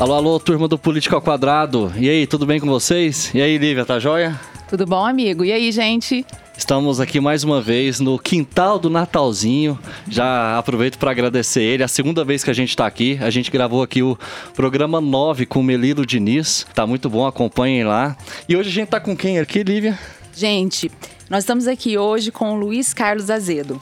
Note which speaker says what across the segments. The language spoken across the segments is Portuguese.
Speaker 1: Alô, alô, turma do Político ao Quadrado. E aí, tudo bem com vocês? E aí, Lívia, tá joia?
Speaker 2: Tudo bom, amigo? E aí, gente?
Speaker 1: Estamos aqui mais uma vez no quintal do Natalzinho. Já aproveito para agradecer ele. A segunda vez que a gente está aqui, a gente gravou aqui o programa 9 com o Melilo Diniz. Tá muito bom, acompanhem lá. E hoje a gente tá com quem aqui, Lívia?
Speaker 2: Gente, nós estamos aqui hoje com o Luiz Carlos Azedo.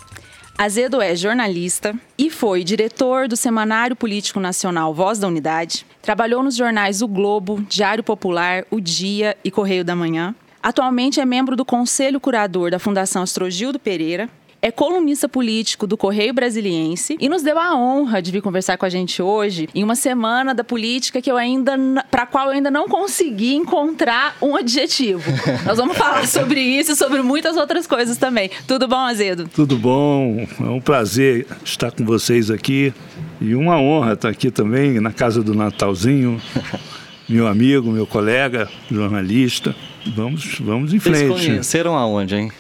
Speaker 2: Azedo é jornalista e foi diretor do Semanário Político Nacional Voz da Unidade. Trabalhou nos jornais O Globo, Diário Popular, O Dia e Correio da Manhã. Atualmente é membro do Conselho Curador da Fundação Astrogildo Pereira é colunista político do Correio Brasiliense e nos deu a honra de vir conversar com a gente hoje em uma semana da política que eu ainda para qual eu ainda não consegui encontrar um adjetivo. Nós vamos falar sobre isso e sobre muitas outras coisas também. Tudo bom, Azedo?
Speaker 3: Tudo bom. É um prazer estar com vocês aqui e uma honra estar aqui também na casa do Natalzinho. meu amigo, meu colega, jornalista. Vamos, vamos em frente.
Speaker 1: Vocês conheceram aonde, hein?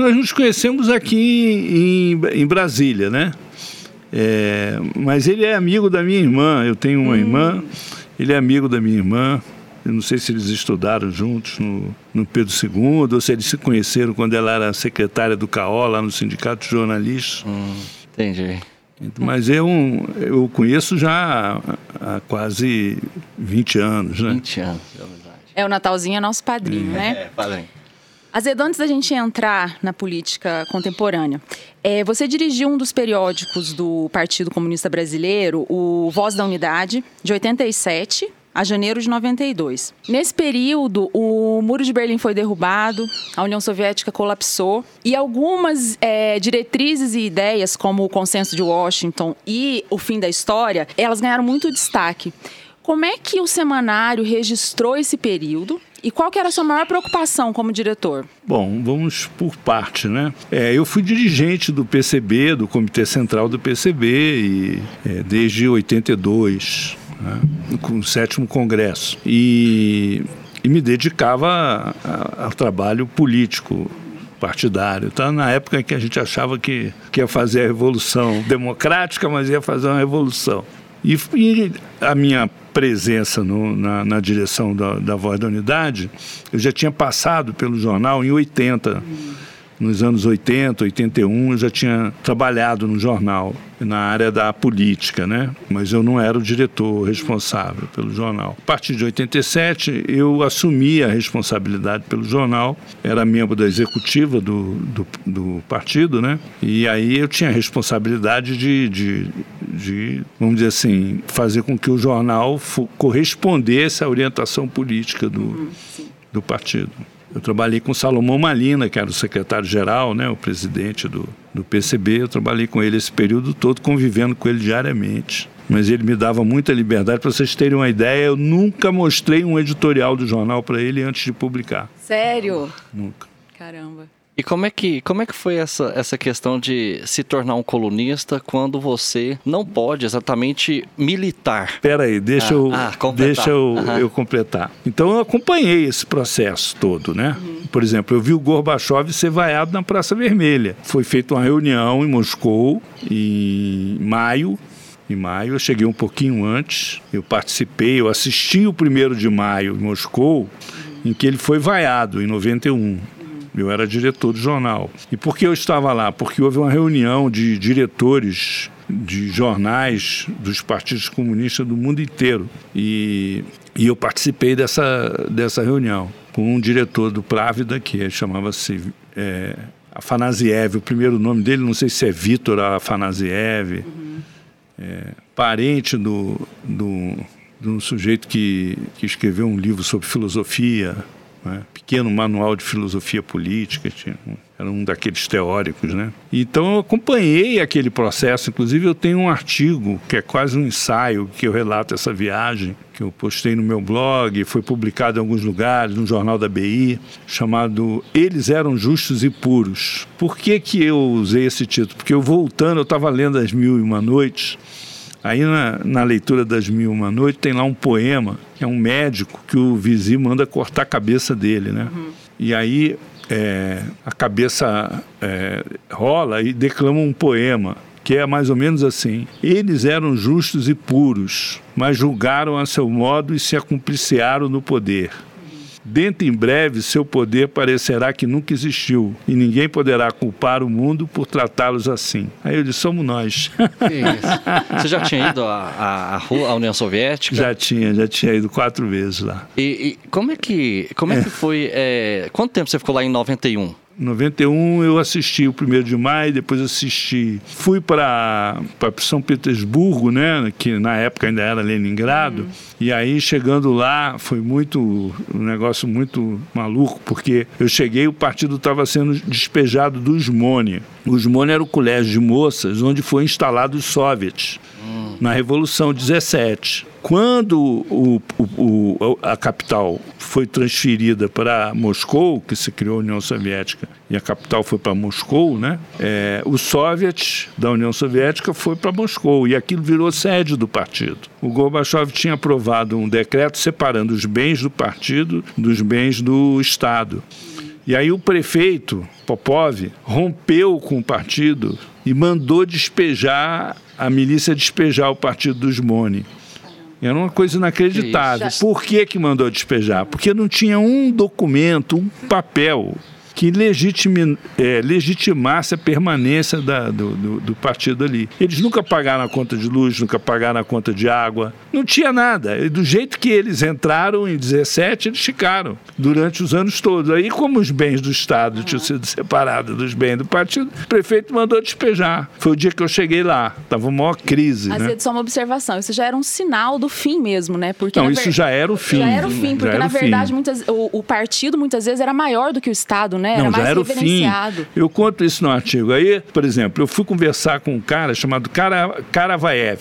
Speaker 3: Nós nos conhecemos aqui em, em Brasília, né? É, mas ele é amigo da minha irmã. Eu tenho uma hum. irmã, ele é amigo da minha irmã. Eu não sei se eles estudaram juntos no, no Pedro II ou se eles se conheceram quando ela era secretária do CAO, lá no Sindicato de Jornalistas.
Speaker 1: Hum, entendi.
Speaker 3: Mas eu, eu conheço já há quase 20 anos, né?
Speaker 1: 20 anos, é verdade.
Speaker 2: É, o Natalzinho é nosso padrinho, é. né?
Speaker 1: É, padrinho.
Speaker 2: Azedo, antes da gente entrar na política contemporânea, é, você dirigiu um dos periódicos do Partido Comunista Brasileiro, o Voz da Unidade, de 87 a janeiro de 92. Nesse período, o Muro de Berlim foi derrubado, a União Soviética colapsou e algumas é, diretrizes e ideias, como o Consenso de Washington e o fim da história, elas ganharam muito destaque. Como é que o semanário registrou esse período e qual que era a sua maior preocupação como diretor?
Speaker 3: Bom, vamos por parte, né? É, eu fui dirigente do PCB, do Comitê Central do PCB, e, é, desde 82, né, com o sétimo congresso. E, e me dedicava ao trabalho político, partidário. Tá? Na época em que a gente achava que, que ia fazer a revolução democrática, mas ia fazer uma revolução. E, e a minha presença no, na, na, direção da, da Voz da Unidade, eu já tinha passado pelo jornal em 80 nos anos 80, 81, eu já tinha trabalhado no jornal, na área da política, né? Mas eu não era o diretor responsável pelo jornal. A partir de 87, eu assumi a responsabilidade pelo jornal, era membro da executiva do, do, do partido, né? E aí eu tinha a responsabilidade de, de, de, vamos dizer assim, fazer com que o jornal correspondesse à orientação política do, do partido. Eu trabalhei com Salomão Malina, que era o secretário-geral, né, o presidente do, do PCB. Eu trabalhei com ele esse período todo, convivendo com ele diariamente. Mas ele me dava muita liberdade. Para vocês terem uma ideia, eu nunca mostrei um editorial do jornal para ele antes de publicar.
Speaker 2: Sério?
Speaker 3: Nunca.
Speaker 2: Caramba.
Speaker 1: E como é que, como é que foi essa, essa questão de se tornar um colunista quando você não pode exatamente militar?
Speaker 3: Espera aí, deixa, ah, eu, ah, deixa eu, uhum. eu completar. Então eu acompanhei esse processo todo, né? Uhum. Por exemplo, eu vi o Gorbachev ser vaiado na Praça Vermelha. Foi feita uma reunião em Moscou em maio em maio. Eu cheguei um pouquinho antes, eu participei, eu assisti o primeiro de maio em Moscou, em que ele foi vaiado, em 91. Eu era diretor do jornal. E por que eu estava lá? Porque houve uma reunião de diretores de jornais dos partidos comunistas do mundo inteiro. E, e eu participei dessa, dessa reunião com um diretor do Právida, que chamava-se é, Afanasiev. O primeiro nome dele, não sei se é Vitor Afanasiev. Uhum. É, parente do, do, de um sujeito que, que escreveu um livro sobre filosofia, né? Pequeno manual de filosofia política, tinha, era um daqueles teóricos, né? Então eu acompanhei aquele processo, inclusive eu tenho um artigo que é quase um ensaio que eu relato essa viagem, que eu postei no meu blog, foi publicado em alguns lugares, no jornal da BI, chamado Eles Eram Justos e Puros. Por que que eu usei esse título? Porque eu voltando, eu estava lendo As Mil e Uma Noites, Aí na, na, leitura das Mil Uma Noite tem lá um poema, que é um médico que o vizinho manda cortar a cabeça dele, né? Uhum. E aí é, a cabeça é, rola e declama um poema, que é mais ou menos assim: eles eram justos e puros, mas julgaram a seu modo e se acumpliciaram no poder. Dentro em breve, seu poder parecerá que nunca existiu, e ninguém poderá culpar o mundo por tratá-los assim. Aí eu disse: somos nós.
Speaker 1: Você já tinha ido à, à, União Soviética?
Speaker 3: Já tinha, já tinha ido quatro vezes lá.
Speaker 1: E, e como é que, como é, é. que foi? É, quanto tempo você ficou lá em 91?
Speaker 3: 91 eu assisti o primeiro de maio, depois assisti. Fui para São Petersburgo, né? Que na época ainda era Leningrado. Uhum. E aí chegando lá foi muito um negócio muito maluco, porque eu cheguei o partido estava sendo despejado do Usmone. O Usmone era o colégio de moças onde foi instalado os soviets na Revolução 17. Quando o, o, o, a capital foi transferida para Moscou, que se criou a União Soviética, e a capital foi para Moscou, né? É, o Soviet da União Soviética foi para Moscou e aquilo virou sede do partido. O Gorbachev tinha aprovado um decreto separando os bens do partido dos bens do Estado. E aí o prefeito Popov rompeu com o partido e mandou despejar a milícia despejar o partido dos Moni. Era uma coisa inacreditável. Por que, que mandou despejar? Porque não tinha um documento, um papel que legitime, é, legitimasse a permanência da, do, do, do, partido ali. Eles nunca pagaram a conta de luz, nunca pagaram a conta de água, não tinha nada. E do jeito que eles entraram em 17, eles ficaram durante os anos todos. Aí, como os bens do Estado uhum. tinham sido separados dos bens do partido, o prefeito mandou despejar. Foi o dia que eu cheguei lá, estava uma maior crise. Mas
Speaker 2: né? só uma observação, isso já era um sinal do fim mesmo, né?
Speaker 3: Porque, não, isso ver... já era o fim.
Speaker 2: Já era o fim, porque na verdade muitas, o, o partido muitas vezes era maior do que o Estado, né? Era
Speaker 3: não, já era o fim. Eu conto isso no artigo. Aí, por exemplo, eu fui conversar com um cara chamado Kara, Karavaev.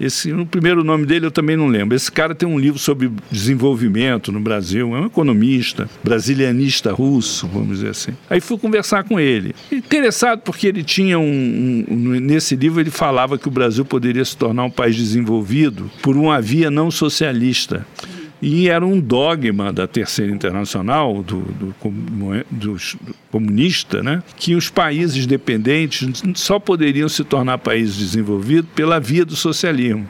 Speaker 3: Esse, o primeiro nome dele eu também não lembro. Esse cara tem um livro sobre desenvolvimento no Brasil, é um economista, brasilianista russo, vamos dizer assim. Aí fui conversar com ele. Interessado porque ele tinha um, um, Nesse livro ele falava que o Brasil poderia se tornar um país desenvolvido por uma via não socialista. E era um dogma da Terceira Internacional, do, do, do, comunista, né, que os países dependentes só poderiam se tornar países desenvolvidos pela via do socialismo.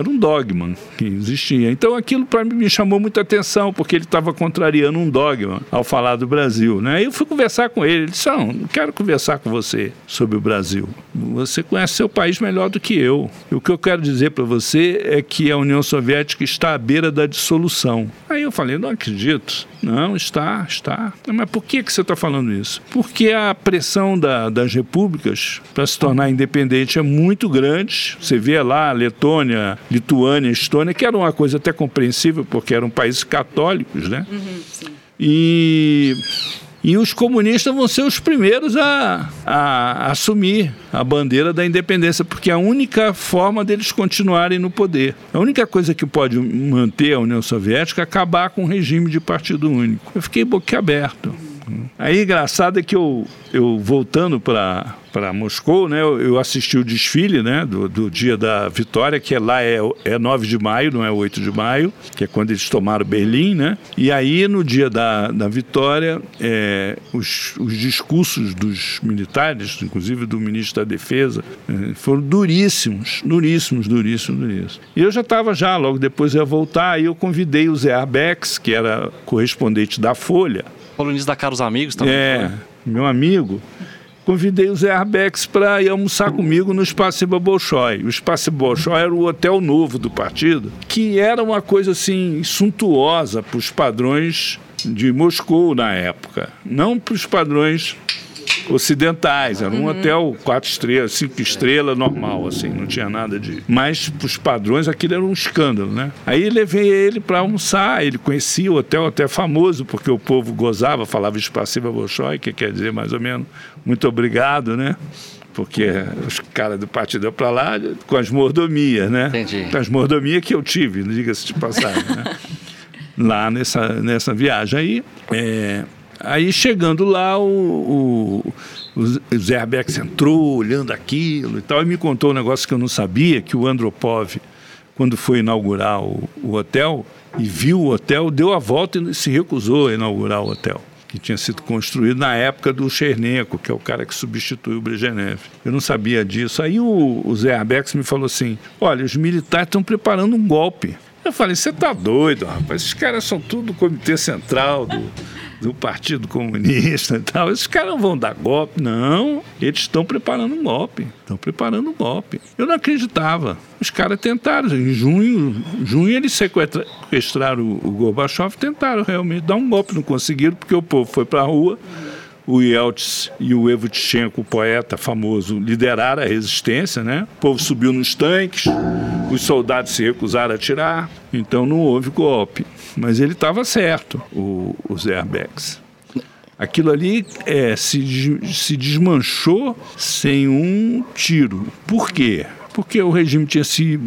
Speaker 3: Era um dogma que existia. Então aquilo para mim me chamou muita atenção, porque ele estava contrariando um dogma ao falar do Brasil. Né? Eu fui conversar com ele. Ele disse: Não, não quero conversar com você sobre o Brasil. Você conhece seu país melhor do que eu. E o que eu quero dizer para você é que a União Soviética está à beira da dissolução. Aí eu falei: Não acredito. Não, está, está. Mas por que, que você está falando isso? Porque a pressão da, das repúblicas para se tornar independente é muito grande. Você vê lá Letônia, Lituânia, Estônia, que era uma coisa até compreensível, porque eram países católicos, né? Uhum, e e os comunistas vão ser os primeiros a, a, assumir a bandeira da independência, porque é a única forma deles continuarem no poder. A única coisa que pode manter a União Soviética é acabar com o regime de partido único. Eu fiquei boquiaberto. Aí, engraçado é que eu, eu voltando para Moscou, né? Eu, assisti o desfile, né? Do, do, dia da vitória, que é lá é, é 9 de maio, não é 8 de maio, que é quando eles tomaram Berlim, né? E aí, no dia da, da vitória, é, os, os discursos dos militares, inclusive do ministro da Defesa, é, foram duríssimos, duríssimos, duríssimos, duríssimos. E eu já estava já, logo depois ia voltar, aí eu convidei o Zé Arbex, que era correspondente da Folha,
Speaker 1: colunista da Caros Amigos também.
Speaker 3: É, meu amigo. Convidei o Zé Arbex para ir almoçar comigo no Espaço Bolshoi. O Espaço Bolshoi era o hotel novo do partido, que era uma coisa assim suntuosa para os padrões de Moscou na época, não para os padrões ocidentais. Era um uhum. hotel quatro estrelas, cinco estrelas, normal, assim, não tinha nada de. Mas para os padrões aquilo era um escândalo, né? Aí levei ele para almoçar, ele conhecia o hotel até famoso, porque o povo gozava, falava espaciva Bolshoi, que quer dizer mais ou menos muito obrigado, né? porque os caras do partido para lá com as mordomias, né? Entendi. Com as mordomias que eu tive, diga-se de passagem, né? lá nessa, nessa viagem. Aí, é, Aí chegando lá, o, o, o entrou olhando aquilo e tal, e me contou um negócio que eu não sabia, que o Andropov, quando foi inaugurar o, o hotel, e viu o hotel, deu a volta e se recusou a inaugurar o hotel. que tinha sido construído na época do Chernenko, que é o cara que substituiu o Brezhnev. Eu não sabia disso. Aí o, o Zé Arbex me falou assim: olha, os militares estão preparando um golpe. Eu falei, você tá doido, rapaz? Esses caras são tudo do Comitê Central do, do Partido Comunista e tal. Esses caras não vão dar golpe. Não, eles estão preparando um golpe. Estão preparando um golpe. Eu não acreditava. Os caras tentaram. Em junho, junho eles sequestraram o, o Gorbachev tentaram realmente dar um golpe. Não conseguiram porque o povo foi para a rua o Yeltsin e o Evo Tichenko, o poeta famoso, lideraram a resistência, né? O povo subiu nos tanques, os soldados se recusaram a atirar, então não houve golpe. Mas ele estava certo, o, airbags. Aquilo ali é, se, se desmanchou sem um tiro. Por quê? Porque o regime tinha se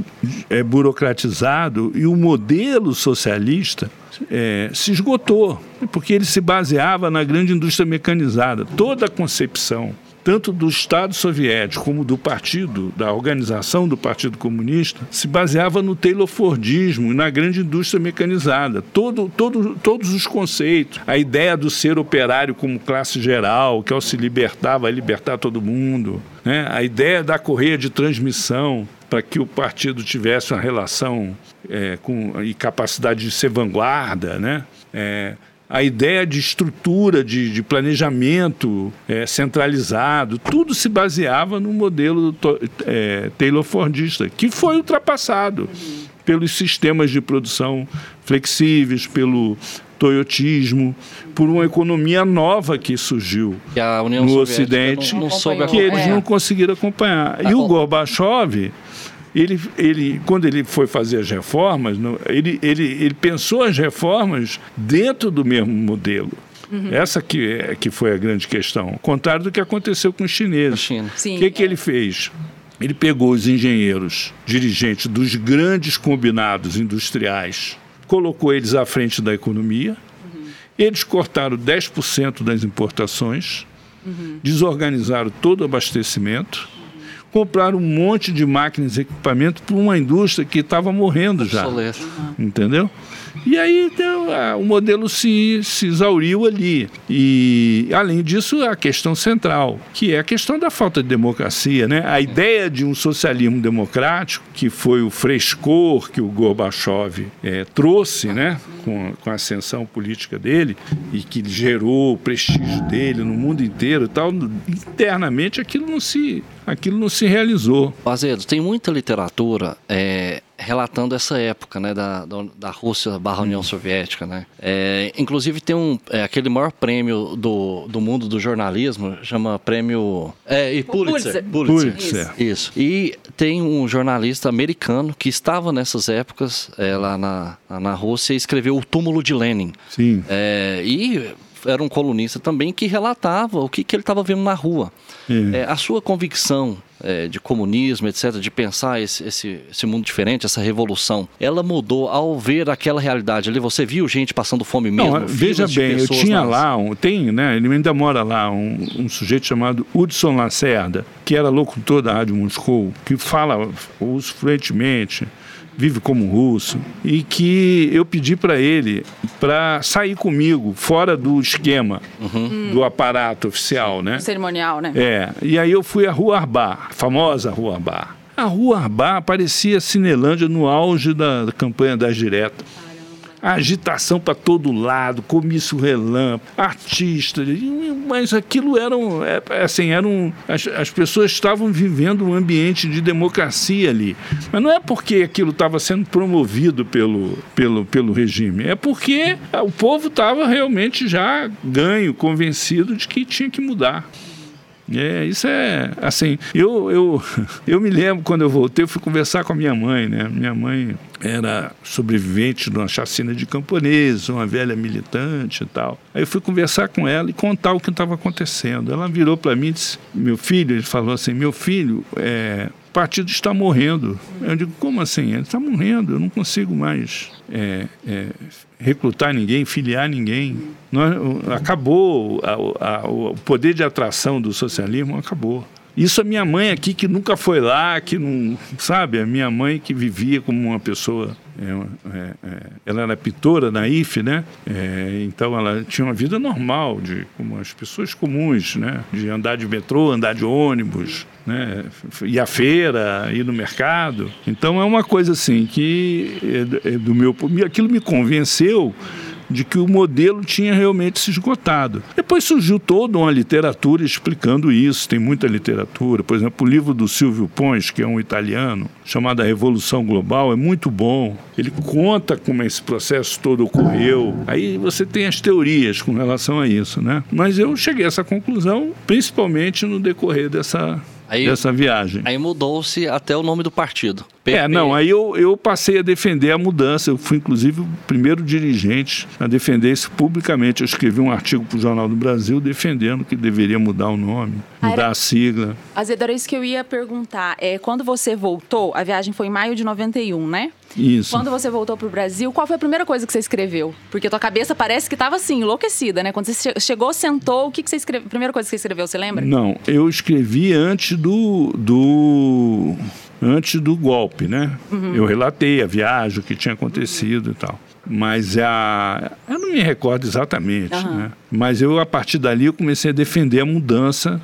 Speaker 3: é, burocratizado e o modelo socialista é, se esgotou, porque ele se baseava na grande indústria mecanizada. Toda a concepção, tanto do Estado soviético como do partido, da organização do Partido Comunista, se baseava no Taylor Fordismo e na grande indústria mecanizada. Todo, todo, todos os conceitos, a ideia do ser operário como classe geral, que ao se libertar vai libertar todo mundo, né? a ideia da correia de transmissão, para que o partido tivesse uma relação é, com, e capacidade de ser vanguarda, né? É, a ideia de estrutura, de, de planejamento é, centralizado, tudo se baseava no modelo é, Taylor Fordista, que foi ultrapassado pelos sistemas de produção flexíveis, pelo toyotismo, por uma economia nova que surgiu no Ocidente, não, não que eles não conseguiram acompanhar. E o Gorbachev ele, ele, quando ele foi fazer as reformas, ele, ele, ele pensou as reformas dentro do mesmo modelo. Uhum. Essa que, é, que foi a grande questão. Ao contrário do que aconteceu com os chineses. O que, que ele fez? Ele pegou os engenheiros, dirigentes dos grandes combinados industriais, colocou eles à frente da economia, uhum. eles cortaram 10% das importações, uhum. desorganizaram todo o abastecimento, compraram um monte de máquinas e equipamentos para uma indústria que estava morrendo já. Entendeu? E aí então, o modelo se, se exauriu ali. E, além disso, a questão central, que é a questão da falta de democracia. Né? A ideia de um socialismo democrático, que foi o frescor que o Gorbachev é, trouxe né? com, com a ascensão política dele e que gerou o prestígio dele no mundo inteiro e tal, internamente aquilo não se, aquilo não se realizou.
Speaker 1: Azedo, tem muita literatura é, relatando essa época, né, da, da Rússia barra União Soviética, né. É, inclusive tem um, é, aquele maior prêmio do, do mundo do jornalismo, chama prêmio... É, e Pulitzer. Pulitzer. Pulitzer. Isso. Isso. E tem um jornalista americano que estava nessas épocas é, lá na, na Rússia e escreveu O Túmulo de Lenin.
Speaker 3: Sim.
Speaker 1: É, e era um colunista também que relatava o que, que ele estava vendo na rua. É, a sua convicção é, de comunismo, etc., de pensar esse, esse, esse, mundo diferente, essa revolução, ela mudou ao ver aquela realidade ali? Você viu gente passando fome mesmo? Não,
Speaker 3: veja bem, eu tinha nas... lá, um, tem, né, ele ainda mora lá, um, um sujeito chamado Hudson Lacerda, que era locutor da Rádio Moscou, que fala fluentemente vive como russo, e que eu pedi para ele para sair comigo fora do esquema uhum. do aparato oficial, né?
Speaker 2: Cerimonial, né?
Speaker 3: É. E aí eu fui à Rua Arbar, a famosa Rua Arbar. A Rua Arbar parecia Cinelândia no auge da campanha das diretas agitação para todo lado, comício relâmpago, artistas, mas aquilo eram, é, assim, eram as, as pessoas estavam vivendo um ambiente de democracia ali. Mas não é porque aquilo estava sendo promovido pelo, pelo, pelo regime, é porque o povo estava realmente já ganho, convencido de que tinha que mudar. É, isso é assim. Eu, eu, eu me lembro quando eu voltei, eu fui conversar com a minha mãe, né? Minha mãe era sobrevivente de uma chacina de camponeses, uma velha militante e tal. Aí eu fui conversar com ela e contar o que estava acontecendo. Ela virou para mim e disse: Meu filho, ele falou assim: Meu filho, é, partido está morrendo. Eu digo: Como assim? Ele está morrendo, eu não consigo mais é, é, recrutar ninguém, filiar ninguém. Nós, acabou, a, a, o poder de atração do socialismo acabou. Isso a minha mãe aqui, que nunca foi lá, que não. Sabe? A minha mãe que vivia como uma pessoa. É, é, é, ela era pintora na IFE, né? É, então ela tinha uma vida normal, de como as pessoas comuns, né? De andar de metrô, andar de ônibus, né? ir à feira, ir no mercado. Então é uma coisa assim que é, é do meu. Aquilo me convenceu de que o modelo tinha realmente se esgotado. Depois surgiu toda uma literatura explicando isso, tem muita literatura. Por exemplo, o livro do Silvio Pons, que é um italiano, chamado A Revolução Global, é muito bom. Ele conta como esse processo todo ocorreu. Aí você tem as teorias com relação a isso, né? Mas eu cheguei a essa conclusão principalmente no decorrer dessa aí, dessa viagem.
Speaker 1: Aí mudou-se até o nome do partido.
Speaker 3: PP. É, não, aí eu, eu passei a defender a mudança. Eu fui, inclusive, o primeiro dirigente a defender isso publicamente. Eu escrevi um artigo para o Jornal do Brasil defendendo que deveria mudar o nome, mudar Era... a sigla.
Speaker 2: Azedo, era isso que eu ia perguntar. É, quando você voltou, a viagem foi em maio de 91, né?
Speaker 3: Isso.
Speaker 2: Quando você voltou para o Brasil, qual foi a primeira coisa que você escreveu? Porque tua cabeça parece que estava assim, enlouquecida, né? Quando você chegou, sentou, o que, que você escreveu? A primeira coisa que você escreveu, você lembra?
Speaker 3: Não, eu escrevi antes do, do antes do golpe, né? Uhum. Eu relatei a viagem, o que tinha acontecido e tal. Mas a, eu não me recordo exatamente, uhum. né? Mas eu, a partir dali, eu comecei a defender a mudança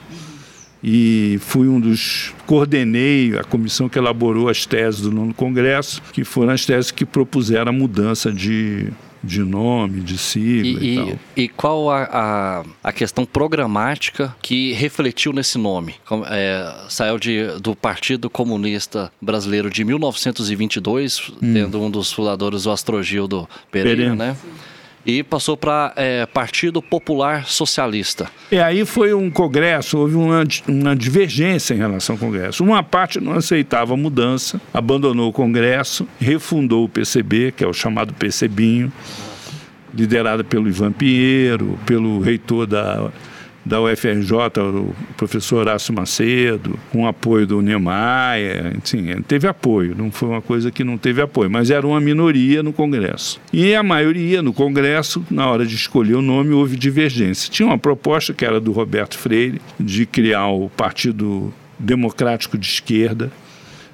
Speaker 3: e fui um dos coordenei a comissão que elaborou as teses do nono congresso, que foram as teses que propuseram a mudança de de nome, de sigla e, e, tal.
Speaker 1: E qual a, a, a, questão programática que refletiu nesse nome? É, saiu de, do Partido Comunista Brasileiro de 1922, hum. tendo um dos fundadores o Astrogildo Pereira, Pereira. né? Sim e passou para é, Partido Popular Socialista.
Speaker 3: E aí foi um congresso, houve uma, uma divergência em relação ao congresso. Uma parte não aceitava a mudança, abandonou o congresso, refundou o PCB, que é o chamado PCBinho, liderada pelo Ivan Pinheiro, pelo reitor da da UFRJ, o professor Horácio Macedo, com apoio do Niemeyer, enfim, teve apoio, não foi uma coisa que não teve apoio, mas era uma minoria no Congresso. E a maioria no Congresso, na hora de escolher o nome, houve divergência. Tinha uma proposta que era do Roberto Freire, de criar o Partido Democrático de Esquerda,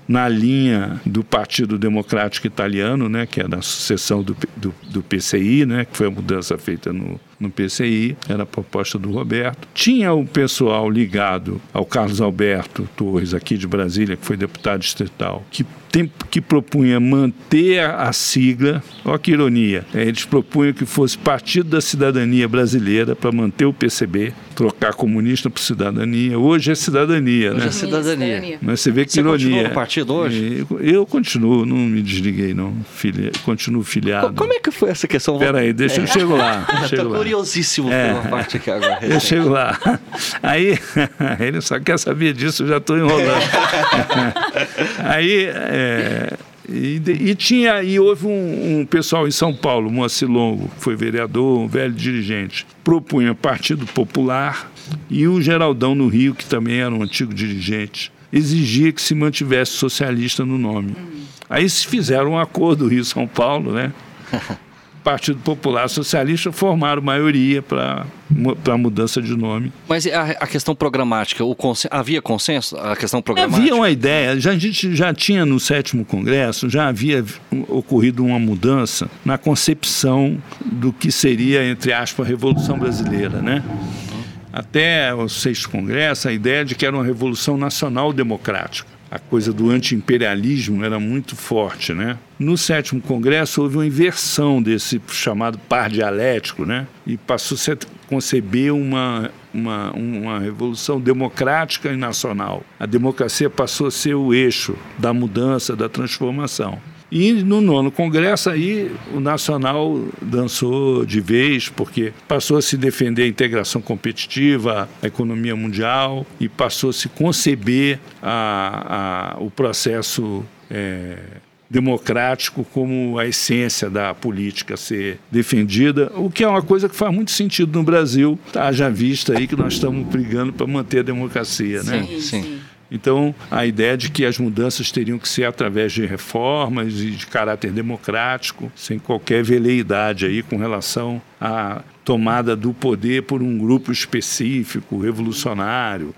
Speaker 3: na linha do Partido Democrático Italiano, né, que é da sucessão do, do, do PCI, né, que foi a mudança feita no, no PCI, era a proposta do Roberto. Tinha o pessoal ligado ao Carlos Alberto Torres, aqui de Brasília, que foi deputado distrital, que tem, que propunha manter a, a sigla, olha que ironia, é, eles propunham que fosse Partido da Cidadania Brasileira para manter o PCB, trocar comunista por cidadania. Hoje é cidadania,
Speaker 1: hoje
Speaker 3: né?
Speaker 1: é cidadania.
Speaker 3: Mas você vê que você ironia.
Speaker 1: no partido hoje?
Speaker 3: Eu, eu, continuo, não me desliguei não, Filia, continuo filiado.
Speaker 1: Como é que foi essa questão?
Speaker 3: Espera aí, deixa é. eu chego lá.
Speaker 1: Estou curiosíssimo é. pela parte aqui agora.
Speaker 3: Eu chego lá. Aí, ele só quer saber disso, eu já estou enrolando. aí, é, é, e, e, tinha e houve um, um, pessoal em São Paulo, Moacir Longo, que foi vereador, um velho dirigente, propunha Partido Popular e o Geraldão no Rio, que também era um antigo dirigente, exigia que se mantivesse socialista no nome. Hum. Aí se fizeram um acordo Rio São Paulo, né? Partido Popular Socialista formaram maioria para a mudança de nome.
Speaker 1: Mas a, a questão programática, consen havia consenso? A questão programática?
Speaker 3: Havia uma ideia, já, a gente já tinha no sétimo congresso, já havia ocorrido uma mudança na concepção do que seria, entre aspas, a Revolução Brasileira, né? Até o sexto congresso, a ideia de que era uma revolução nacional democrática a coisa do anti-imperialismo era muito forte, né? No sétimo congresso houve uma inversão desse chamado par dialético, né? E passou -se a conceber uma, uma, uma revolução democrática e nacional. A democracia passou a ser o eixo da mudança, da transformação. E no nono congresso aí o Nacional dançou de vez, porque passou a se defender a integração competitiva, a economia mundial, e passou a se conceber a, a, o processo é, democrático como a essência da política ser defendida, o que é uma coisa que faz muito sentido no Brasil, haja vista aí que nós estamos brigando para manter a democracia, né?
Speaker 1: Sim, sim.
Speaker 3: Então, a ideia de que as mudanças teriam que ser através de reformas e de caráter democrático, sem qualquer veleidade aí com relação à tomada do poder por um grupo específico, revolucionário,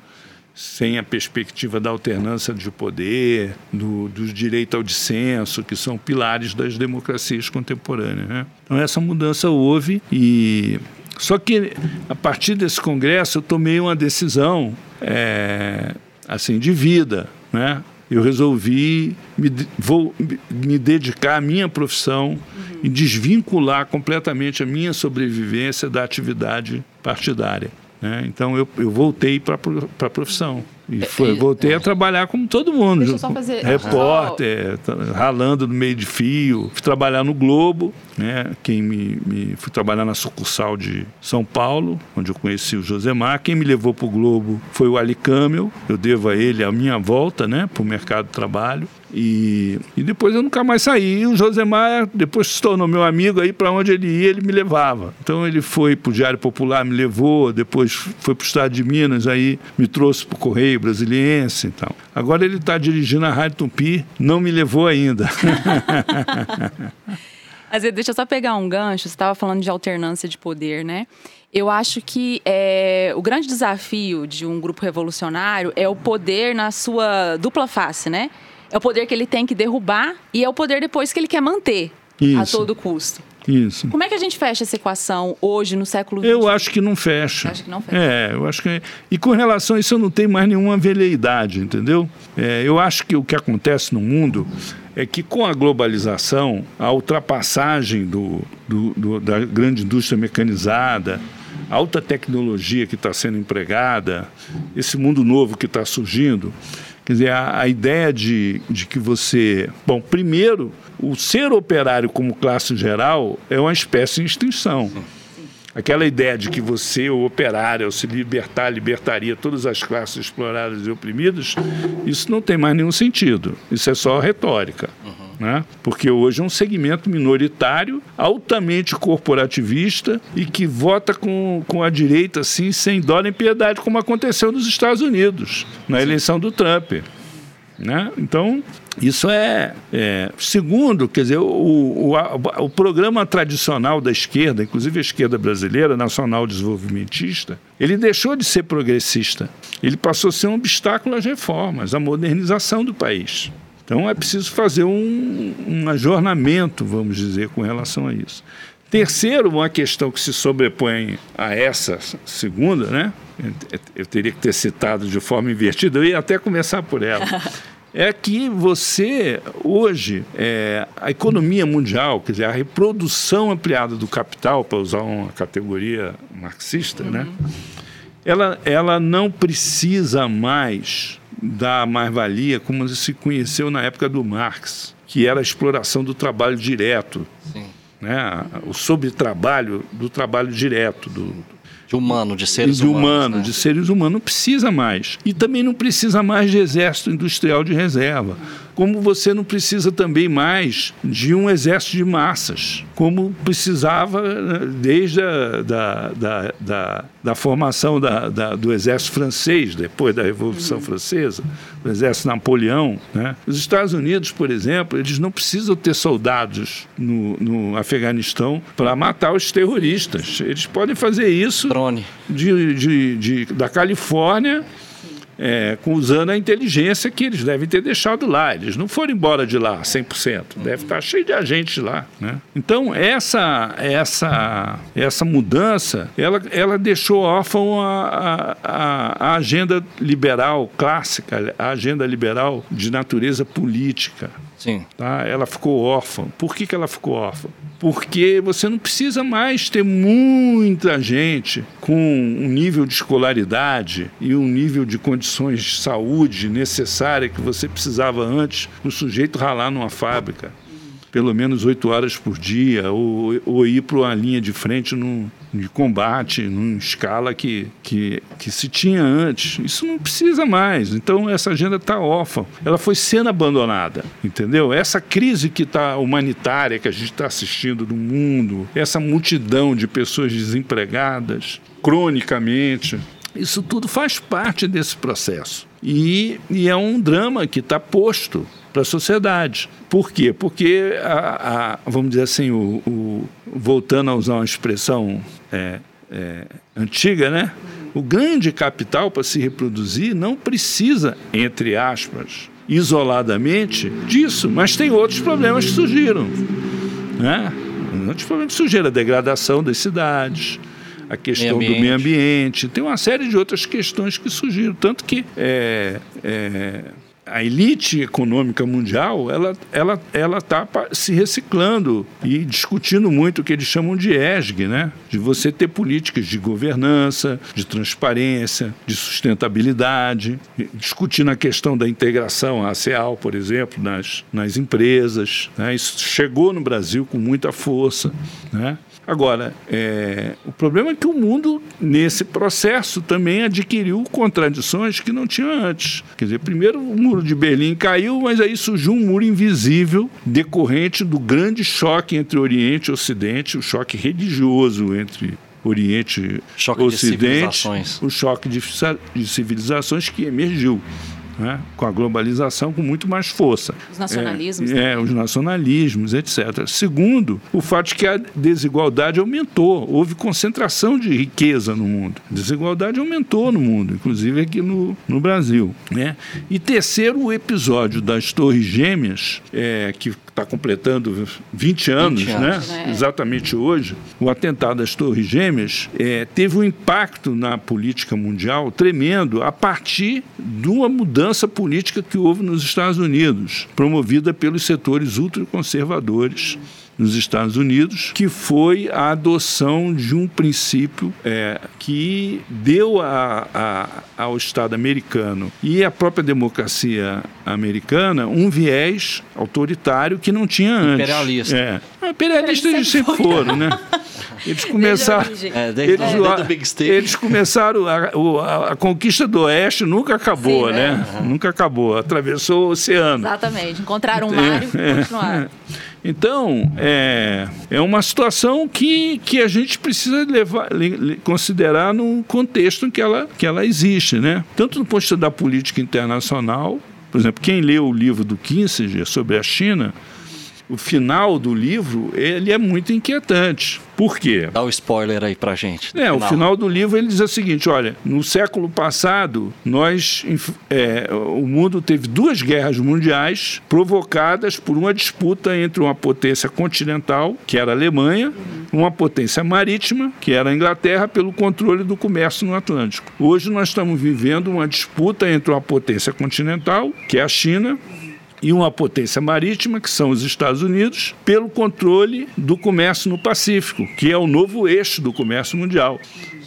Speaker 3: sem a perspectiva da alternância de poder, do, do direito ao dissenso, que são pilares das democracias contemporâneas. Né? Então, essa mudança houve e. Só que, a partir desse congresso, eu tomei uma decisão é, assim de vida, né? eu resolvi me, vou me dedicar à minha profissão uhum. e desvincular completamente a minha sobrevivência da atividade partidária. Né? Então eu, eu voltei para a profissão. E é, foi, voltei a trabalhar como todo mundo. Deixa eu só fazer... Repórter, ralando no meio de fio. Fui trabalhar no Globo, né? Quem me, me, fui trabalhar na sucursal de São Paulo, onde eu conheci o Josemar. Quem me levou para o Globo foi o Ali Camel. Eu devo a ele a minha volta, né? Para o mercado de trabalho. E, e depois eu nunca mais saí. E o Josemar, depois se tornou meu amigo, aí para onde ele ia, ele me levava. Então ele foi para o Diário Popular, me levou, depois foi para o Estado de Minas, aí me trouxe para o Correio Brasiliense e tal. Agora ele está dirigindo a Rádio Tupi, não me levou ainda.
Speaker 2: Às deixa eu só pegar um gancho. Você estava falando de alternância de poder, né? Eu acho que é, o grande desafio de um grupo revolucionário é o poder na sua dupla face, né? É o poder que ele tem que derrubar e é o poder depois que ele quer manter Isso. a todo custo.
Speaker 3: Isso.
Speaker 2: Como é que a gente fecha essa equação hoje, no século XX?
Speaker 3: Eu acho que não fecha.
Speaker 2: Acho que não fecha.
Speaker 3: É, eu acho que. E com relação a isso, eu não tenho mais nenhuma veleidade, entendeu? É, eu acho que o que acontece no mundo é que com a globalização, a ultrapassagem do, do, do da grande indústria mecanizada, a alta tecnologia que está sendo empregada, esse mundo novo que está surgindo, Quer dizer, a, a ideia de, de que você. Bom, primeiro, o ser operário como classe geral é uma espécie em extinção. Aquela ideia de que você, o operário, ao se libertar, libertaria todas as classes exploradas e oprimidas, isso não tem mais nenhum sentido. Isso é só retórica. Uhum. Né? Porque hoje é um segmento minoritário, altamente corporativista e que vota com, com a direita assim, sem dó nem piedade, como aconteceu nos Estados Unidos, na eleição do Trump. Né? Então, isso é, é, Segundo, quer dizer, o, o, a, o programa tradicional da esquerda, inclusive a esquerda brasileira, nacional desenvolvimentista, ele deixou de ser progressista. Ele passou a ser um obstáculo às reformas, à modernização do país. Então é preciso fazer um, um ajornamento, vamos dizer, com relação a isso. Terceiro, uma questão que se sobrepõe a essa segunda, né? Eu teria que ter citado de forma invertida, eu ia até começar por ela. É que você, hoje, é, a economia mundial, quer dizer, a reprodução ampliada do capital, para usar uma categoria marxista, né? uhum. né? Ela, ela não precisa mais da mais-valia como se conheceu na época do Marx, que era a exploração do trabalho direto. Sim. Né? O sobretrabalho do trabalho direto, do,
Speaker 1: de humano, de seres
Speaker 3: de
Speaker 1: humanos.
Speaker 3: humano, né? de seres humanos. Não precisa mais. E também não precisa mais de exército industrial de reserva. Como você não precisa também mais de um exército de massas, como precisava né, desde a da, da, da, da formação da, da, do exército francês, depois da Revolução Francesa, do exército Napoleão. Né? Os Estados Unidos, por exemplo, eles não precisam ter soldados no, no Afeganistão para matar os terroristas. Eles podem fazer isso
Speaker 1: drone.
Speaker 3: De, de, de, da Califórnia, é, usando a inteligência que eles devem ter deixado lá. Eles não foram embora de lá 100%. Deve estar cheio de agentes lá. Né? Então, essa, essa, essa mudança, ela, ela deixou órfão a, a, a agenda liberal clássica, a agenda liberal de natureza política.
Speaker 1: Sim.
Speaker 3: Tá? Ela ficou órfã. Por que, que ela ficou órfã? Porque você não precisa mais ter muita gente com um nível de escolaridade e um nível de condições de saúde necessária que você precisava antes no sujeito ralar numa fábrica pelo menos oito horas por dia, ou, ou ir para uma linha de frente num, de combate, numa escala que, que, que se tinha antes. Isso não precisa mais. Então, essa agenda está órfã. Ela foi sendo abandonada, entendeu? Essa crise que está humanitária que a gente está assistindo no mundo, essa multidão de pessoas desempregadas, cronicamente, isso tudo faz parte desse processo. E, e é um drama que está posto para a sociedade. Por quê? Porque, a, a, vamos dizer assim, o, o, voltando a usar uma expressão é, é, antiga, né? O grande capital, para se reproduzir, não precisa, entre aspas, isoladamente disso, mas tem outros problemas que surgiram. Né? Outros problemas que surgiram, a degradação das cidades, a questão meio do meio ambiente, tem uma série de outras questões que surgiram. Tanto que é, é, a elite econômica mundial ela ela ela está se reciclando e discutindo muito o que eles chamam de ESG, né? De você ter políticas de governança, de transparência, de sustentabilidade, discutindo a questão da integração racial, por exemplo, nas, nas empresas. Né? Isso chegou no Brasil com muita força, né? Agora, é, o problema é que o mundo, nesse processo, também adquiriu contradições que não tinha antes. Quer dizer, primeiro o muro de Berlim caiu, mas aí surgiu um muro invisível decorrente do grande choque entre Oriente e Ocidente, o choque religioso entre Oriente e Ocidente, o choque de, de civilizações que emergiu né? com a globalização com muito mais força.
Speaker 2: Os nacionalismos.
Speaker 3: É, é, os nacionalismos, etc. Segundo, o fato de que a desigualdade aumentou, houve concentração de riqueza no mundo. A desigualdade aumentou no mundo, inclusive aqui no, no Brasil. Né? E terceiro, o episódio das Torres Gêmeas, é, que está completando 20 anos, 20 anos. né? É. exatamente hoje, o atentado às Torres Gêmeas é, teve um impacto na política mundial tremendo a partir de uma mudança política que houve nos Estados Unidos, promovida pelos setores ultraconservadores nos Estados Unidos, que foi a adoção de um princípio é, que deu a, a, ao Estado americano e à própria democracia americana um viés autoritário que não tinha antes.
Speaker 1: Imperialista.
Speaker 3: É. Imperialistas eles sempre foram, né? Eles começaram. É, desde, eles, Big State. eles começaram. A, a, a, conquista do Oeste nunca acabou, Sim, né? né? Uhum. Nunca acabou. Atravessou o oceano.
Speaker 2: Exatamente. Encontraram um mar e é, continuaram. É.
Speaker 3: Então, é, é uma situação que, que a gente precisa levar, considerar no contexto em que ela, que ela existe, né? Tanto do ponto de vista da política internacional, por exemplo, quem leu o livro do Kissinger sobre a China, o final do livro ele é muito inquietante. Por quê?
Speaker 1: Dá o um spoiler aí pra gente.
Speaker 3: É, final. o final do livro ele diz o seguinte: olha, no século passado, nós é, o mundo teve duas guerras mundiais provocadas por uma disputa entre uma potência continental, que era a Alemanha, uma potência marítima, que era a Inglaterra, pelo controle do comércio no Atlântico. Hoje nós estamos vivendo uma disputa entre uma potência continental, que é a China, e uma potência marítima, que são os Estados Unidos, pelo controle do comércio no Pacífico, que é o novo eixo do comércio mundial.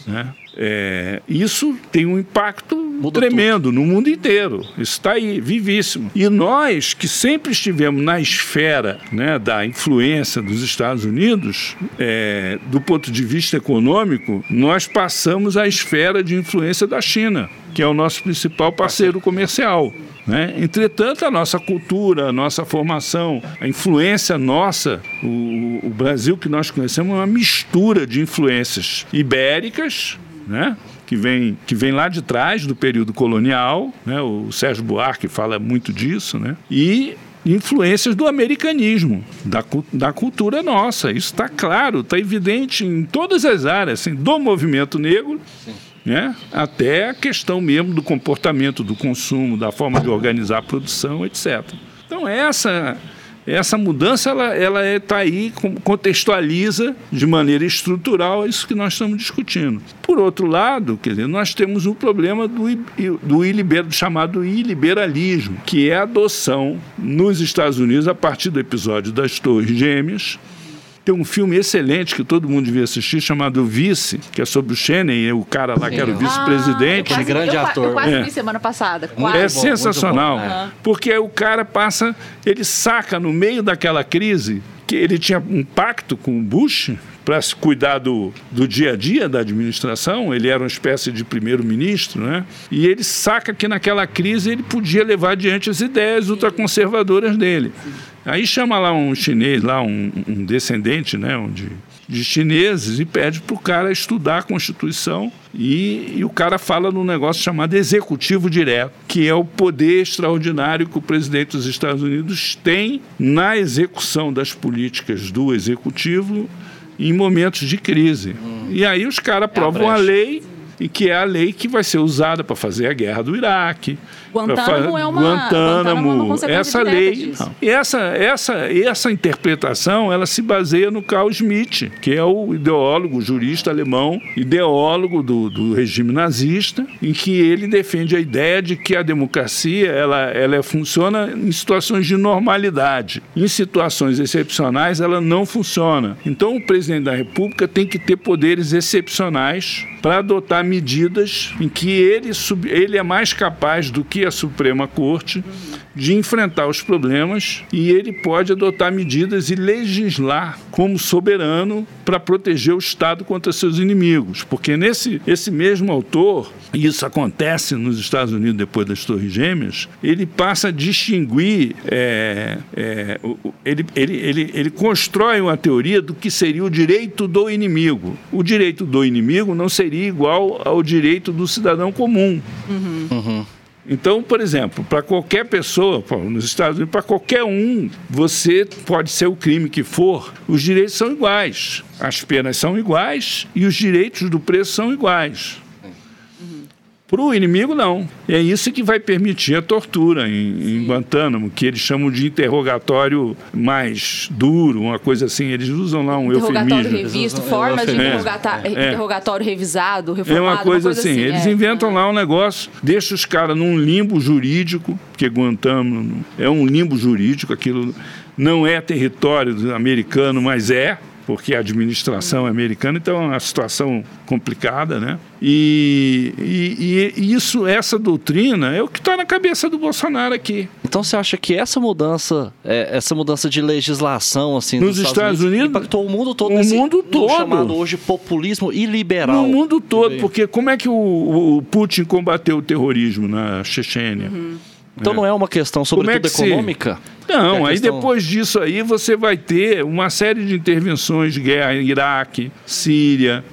Speaker 3: Né? É, isso tem um impacto Muda tremendo tudo. no mundo inteiro. Isso está aí, vivíssimo. E nós, que sempre estivemos na esfera né, da influência dos Estados Unidos, é, do ponto de vista econômico, nós passamos à esfera de influência da China, que é o nosso principal parceiro comercial. Né? Entretanto, a nossa cultura, a nossa formação, a influência nossa, o, o Brasil que nós conhecemos é uma mistura de influências ibéricas, né? que vem, que vem lá de trás do período colonial, né? o Sérgio Buarque fala muito disso, né? e influências do americanismo, da, da cultura nossa. Isso está claro, está evidente em todas as áreas, assim, do movimento negro. Sim né? até a questão mesmo do comportamento do consumo, da forma de organizar a produção, etc. Então essa essa mudança ela ela está aí contextualiza de maneira estrutural isso que nós estamos discutindo. Por outro lado, quer dizer, nós temos o problema do do iliber, chamado iliberalismo, que é a adoção nos Estados Unidos a partir do episódio das Torres Gêmeas tem um filme excelente que todo mundo devia assistir, chamado Vice, que é sobre o Cheney, o cara lá Sim. que era o vice-presidente.
Speaker 1: Ah, grande
Speaker 2: eu,
Speaker 1: ator.
Speaker 2: Eu quase é. vi semana passada. Quase.
Speaker 3: É sensacional. É. Porque o cara passa, ele saca no meio daquela crise que ele tinha um pacto com o Bush para cuidar do, do dia a dia da administração, ele era uma espécie de primeiro-ministro, né? e ele saca que naquela crise ele podia levar adiante as ideias ultraconservadoras dele. Aí chama lá um chinês, lá um, um descendente né, de, de chineses, e pede para o cara estudar a Constituição. E, e, o cara fala num negócio chamado executivo direto, que é o poder extraordinário que o presidente dos Estados Unidos tem na execução das políticas do executivo em momentos de crise. Hum. E aí os caras aprovam é a, a lei e que é a lei que vai ser usada para fazer a guerra do Iraque.
Speaker 2: Guantánamo é uma,
Speaker 3: Guantánamo, é essa lei. E essa, essa, essa interpretação ela se baseia no Carl Schmitt, que é o ideólogo, jurista alemão, ideólogo do, do regime nazista, em que ele defende a ideia de que a democracia ela, ela funciona em situações de normalidade. Em situações excepcionais, ela não funciona. Então, o presidente da República tem que ter poderes excepcionais para adotar medidas em que ele, ele é mais capaz do que a Suprema Corte de enfrentar os problemas e ele pode adotar medidas e legislar como soberano para proteger o Estado contra seus inimigos. Porque nesse esse mesmo autor, e isso acontece nos Estados Unidos depois das Torres Gêmeas, ele passa a distinguir, é, é, ele, ele, ele, ele constrói uma teoria do que seria o direito do inimigo. O direito do inimigo não seria igual ao direito do cidadão comum. Uhum. Uhum. Então, por exemplo, para qualquer pessoa, nos Estados Unidos, para qualquer um, você pode ser o crime que for, os direitos são iguais, as penas são iguais e os direitos do preço são iguais. Para o inimigo, não. É isso que vai permitir a tortura em, em, Guantánamo, que eles chamam de interrogatório mais duro, uma coisa assim. Eles usam lá um
Speaker 2: interrogatório
Speaker 3: eufemismo.
Speaker 2: revisto, formas de é, é, interrogatório revisado, reformado.
Speaker 3: É uma coisa, uma coisa assim. assim. Eles é, inventam é. lá um negócio, deixam os caras num limbo jurídico, porque Guantánamo é um limbo jurídico, aquilo não é território americano, mas é porque a administração é americana, então é uma situação complicada, né? E, e, e isso, essa doutrina é o que está na cabeça do Bolsonaro aqui.
Speaker 1: Então você acha que essa mudança, é, essa mudança de legislação assim
Speaker 3: nos Estados, Estados Unidos, Unidos,
Speaker 1: impactou o mundo todo,
Speaker 3: o nesse, mundo todo,
Speaker 1: chamado hoje populismo iliberal.
Speaker 3: No mundo todo, porque como é que o, o Putin combateu o terrorismo na Chechênia? Uhum.
Speaker 1: Então é. não é uma questão sobretudo é que econômica?
Speaker 3: Se... Não, é aí questão... depois disso aí você vai ter uma série de intervenções de guerra em Iraque, Síria,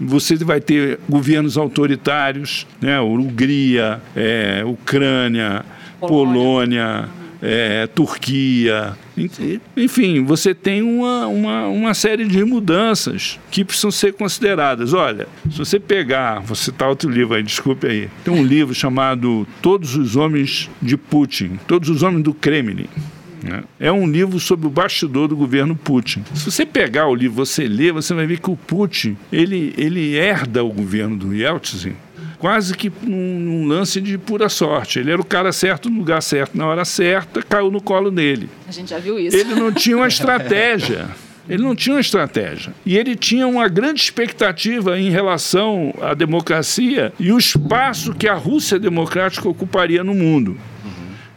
Speaker 3: você vai ter governos autoritários, né? Hungria, é, Ucrânia, Polônia, Polônia é, Turquia. Enfim, você tem uma, uma, uma série de mudanças que precisam ser consideradas. Olha, se você pegar, vou citar outro livro aí, desculpe aí, tem um livro chamado Todos os Homens de Putin, Todos os Homens do Kremlin. Né? É um livro sobre o bastidor do governo Putin. Se você pegar o livro, você ler, você vai ver que o Putin ele, ele herda o governo do Yeltsin quase que num, num, lance de pura sorte. Ele era o cara certo no lugar certo na hora certa, caiu no colo dele.
Speaker 2: A gente já viu isso.
Speaker 3: Ele não tinha uma estratégia. Ele não tinha uma estratégia. E ele tinha uma grande expectativa em relação à democracia e o espaço que a Rússia democrática ocuparia no mundo.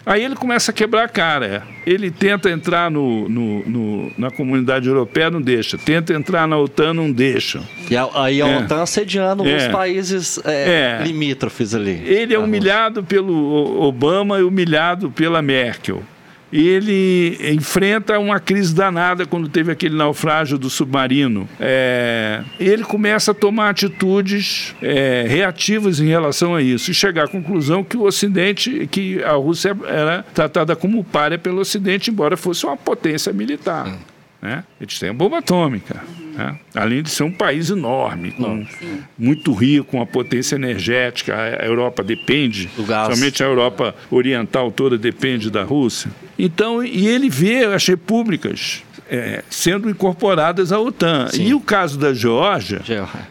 Speaker 3: Aí ele começa a quebrar a cara. Ele tenta entrar no, no, no, na comunidade europeia, não deixa. Tenta entrar na OTAN, não deixa.
Speaker 1: E aí a é. OTAN assediando é. os países é, é. limítrofes ali.
Speaker 3: Ele é humilhado pelo Obama e humilhado pela Merkel ele enfrenta uma crise danada quando teve aquele naufrágio do submarino. É, ele começa a tomar atitudes é, reativas em relação a isso e chegar à conclusão que o Ocidente, que a Rússia era tratada como párea pelo Ocidente, embora fosse uma potência militar. Hum. Né? Eles têm a bomba atômica. Né? Além de ser um país enorme, com, muito rico, com a potência energética. A Europa depende, somente a Europa oriental toda depende da Rússia. Então, e ele vê as repúblicas é, sendo incorporadas à OTAN. Sim. E o caso da Geórgia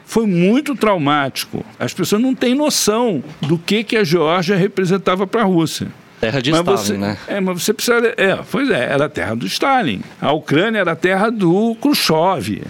Speaker 3: foi muito traumático. As pessoas não têm noção do que, que a Geórgia representava para a Rússia.
Speaker 1: Terra de
Speaker 3: mas
Speaker 1: Stalin,
Speaker 3: você,
Speaker 1: né?
Speaker 3: É, mas você precisa. É, pois é, era a terra do Stalin. A Ucrânia era a terra do Khrushchev.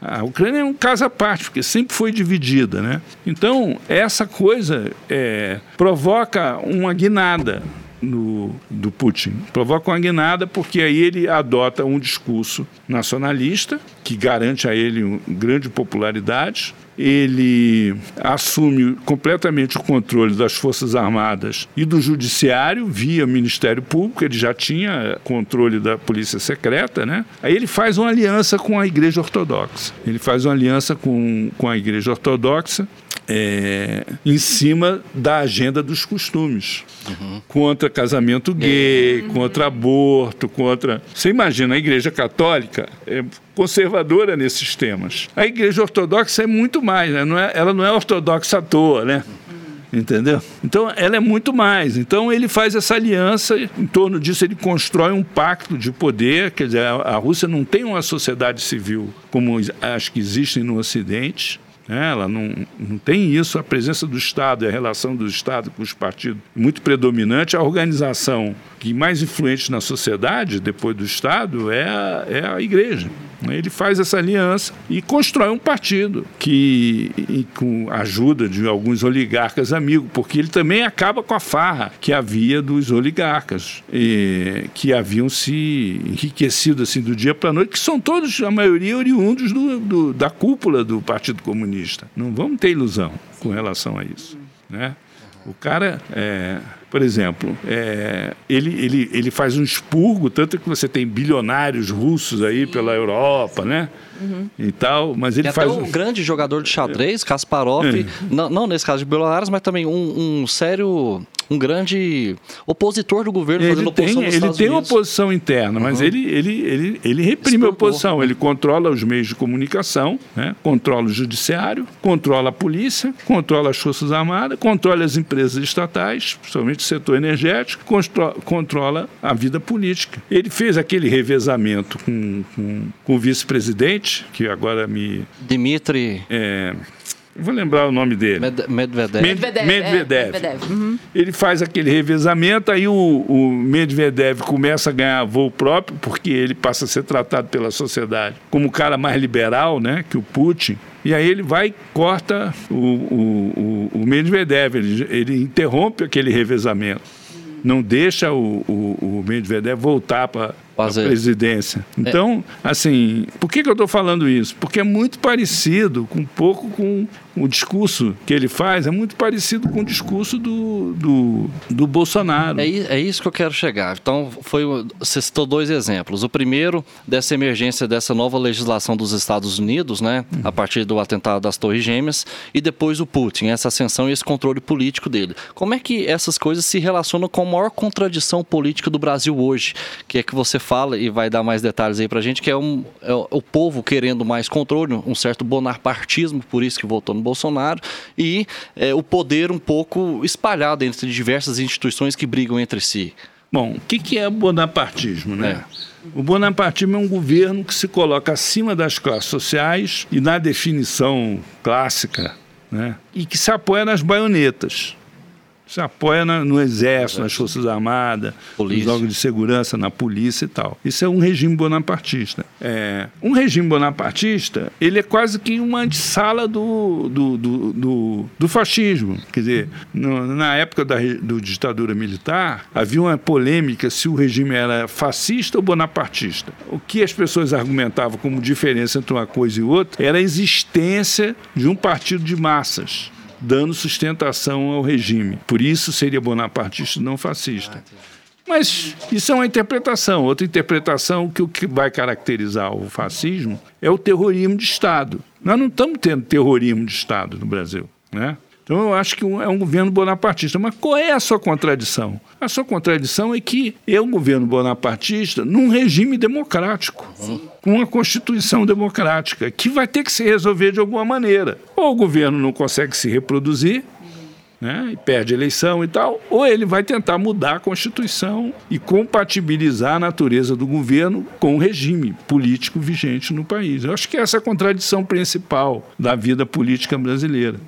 Speaker 3: A Ucrânia é um caso à parte, porque sempre foi dividida, né? Então, essa coisa é, provoca uma guinada no, do Putin. Provoca uma guinada porque aí ele adota um discurso nacionalista que garante a ele uma grande popularidade. Ele assume completamente o controle das Forças Armadas e do Judiciário via Ministério Público, ele já tinha controle da Polícia Secreta, né? Aí ele faz uma aliança com a Igreja Ortodoxa. Ele faz uma aliança com, com a Igreja Ortodoxa é, em cima da agenda dos costumes. Uhum. Contra casamento gay, uhum. contra aborto, contra. Você imagina, a Igreja Católica é conservadora nesses temas. A Igreja Ortodoxa é muito mais, né? não é, ela não é ortodoxa à toa, né? entendeu? Então ela é muito mais. Então ele faz essa aliança, em torno disso ele constrói um pacto de poder, quer dizer, a, Rússia não tem uma sociedade civil como acho que existem no Ocidente. Ela não, não tem isso, a presença do Estado e a relação do Estado com os partidos muito predominante. A organização que mais influente na sociedade, depois do Estado, é a, é a igreja. Ele faz essa aliança e constrói um partido que, com a ajuda de alguns oligarcas amigos, porque ele também acaba com a farra que havia dos oligarcas, que haviam se enriquecido assim do dia para a noite, que são todos, a maioria, oriundos do, do, da cúpula do Partido Comunista. Não vamos ter ilusão com relação a isso. Né? O cara, é, por exemplo, é, ele, ele, ele faz um expurgo, tanto que você tem bilionários russos aí pela Europa, né? Uhum. E tal, mas ele faz.
Speaker 1: um grande jogador de xadrez, Kasparov, é. não, não, nesse caso de bilionários, mas também um, um sério um grande opositor do governo
Speaker 3: ele fazendo tem, Ele tem Unidos. oposição interna, mas uhum. ele, ele, ele, ele reprime a oposição. Ele controla os meios de comunicação, né? controla o judiciário, controla a polícia, controla as forças armadas, controla as empresas estatais, principalmente o setor energético, controla a vida política. Ele fez aquele revezamento com, com, com o vice-presidente, que agora me...
Speaker 1: Dmitry...
Speaker 3: É, vou lembrar o nome dele.
Speaker 1: Med Medvedev.
Speaker 3: Medvedev. Medvedev. É, Medvedev. Uhum. Ele faz aquele revezamento, aí o, o, Medvedev começa a ganhar voo próprio, porque ele passa a ser tratado pela sociedade como o cara mais liberal, né, que o Putin. E aí ele vai e corta o, o, o, o Medvedev, ele, ele interrompe aquele revezamento. Não deixa o, o, o Medvedev voltar para a presidência. Então, é. assim, por que, que eu estou falando isso? Porque é muito parecido com um pouco com o discurso que ele faz, é muito parecido com o discurso do, do, do Bolsonaro.
Speaker 1: É, é isso que eu quero chegar. Então, foi, você citou dois exemplos. O primeiro, dessa emergência dessa nova legislação dos Estados Unidos, né, uhum. a partir do atentado das Torres Gêmeas, e depois o Putin, essa ascensão e esse controle político dele. Como é que essas coisas se relacionam com a maior contradição política do Brasil hoje, que é que você fala e vai dar mais detalhes aí pra gente, que é, um, é o povo querendo mais controle, um certo bonapartismo, por isso que votou no Bolsonaro, e é, o poder um pouco espalhado entre diversas instituições que brigam entre si.
Speaker 3: Bom, o que, que é bonapartismo, né? É. O bonapartismo é um governo que se coloca acima das classes sociais e na definição clássica, né? E que se apoia nas baionetas se apoia na, no exército, nas forças armadas, polícia. nos órgãos de segurança, na polícia e tal. Isso é um regime bonapartista. É, um regime bonapartista, ele é quase que uma antessala do, do, do, do, do fascismo. Quer dizer, no, na época da do ditadura militar, havia uma polêmica se o regime era fascista ou bonapartista. O que as pessoas argumentavam como diferença entre uma coisa e outra era a existência de um partido de massas dando sustentação ao regime. Por isso seria bonapartista não fascista. Mas isso é uma interpretação. Outra interpretação que o que vai caracterizar o fascismo é o terrorismo de Estado. Nós não estamos tendo terrorismo de Estado no Brasil, né? Então eu acho que é um governo bonapartista. Mas qual é a sua contradição? A sua contradição é que é um governo bonapartista num regime democrático, com uma constituição democrática, que vai ter que se resolver de alguma maneira. Ou o governo não consegue se reproduzir, né, e perde a eleição e tal, ou ele vai tentar mudar a Constituição e compatibilizar a natureza do governo com o regime político vigente no país. Eu acho que essa é a contradição principal da vida política brasileira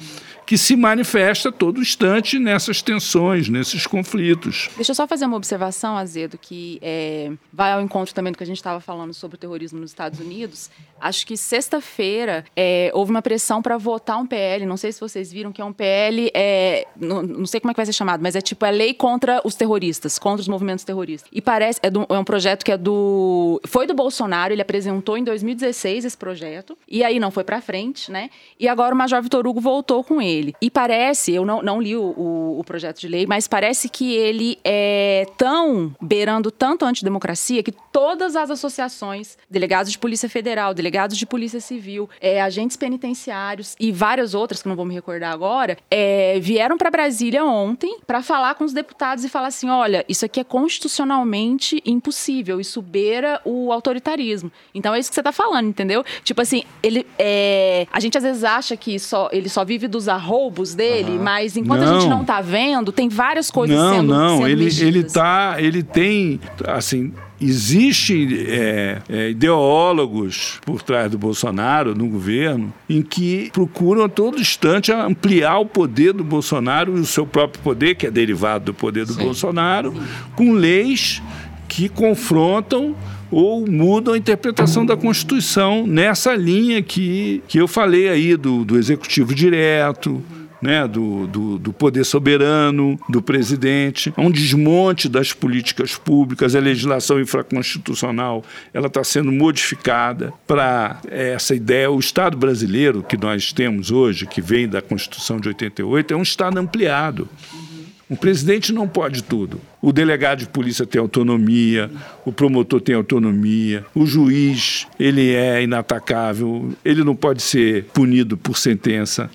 Speaker 3: que se manifesta todo instante nessas tensões, nesses conflitos.
Speaker 2: Deixa eu só fazer uma observação, Azedo, que é, vai ao encontro também do que a gente estava falando sobre o terrorismo nos Estados Unidos. Acho que sexta-feira é, houve uma pressão para votar um PL, não sei se vocês viram, que é um PL, é, não, não, sei como é que vai ser chamado, mas é tipo, é lei contra os terroristas, contra os movimentos terroristas. E parece, é, do, é um projeto que é do... Foi do Bolsonaro, ele apresentou em 2016 esse projeto, e aí não foi para frente, né? E agora o Major Vitor Hugo voltou com ele. Dele. E parece, eu não, não li o, o, o projeto de lei, mas parece que ele é tão beirando tanto a antidemocracia que todas as associações, delegados de Polícia Federal, delegados de Polícia Civil, é, agentes penitenciários e várias outras que não vou me recordar agora, é, vieram para Brasília ontem para falar com os deputados e falar assim: olha, isso aqui é constitucionalmente impossível, isso beira o autoritarismo. Então é isso que você está falando, entendeu? Tipo assim, ele, é, a gente às vezes acha que só, ele só vive dos arroubos dele, mas enquanto não. a gente não está vendo, tem várias coisas
Speaker 3: não,
Speaker 2: sendo
Speaker 3: Não,
Speaker 2: não,
Speaker 3: ele, ele tá, ele tem, assim, Existem é, é, ideólogos por trás do Bolsonaro no governo em que procuram a todo instante ampliar o poder do Bolsonaro e o seu próprio poder, que é derivado do poder do Sim. Bolsonaro, com leis que confrontam ou mudam a interpretação da Constituição nessa linha que, que eu falei aí do, do executivo direto né, do, do, do, poder soberano, do presidente, um desmonte das políticas públicas, a legislação infraconstitucional ela está sendo modificada para essa ideia. O Estado brasileiro que nós temos hoje, que vem da Constituição de 88, é um Estado ampliado. O presidente não pode tudo. O delegado de polícia tem autonomia, o promotor tem autonomia, o juiz ele é inatacável, ele não pode ser punido por sentença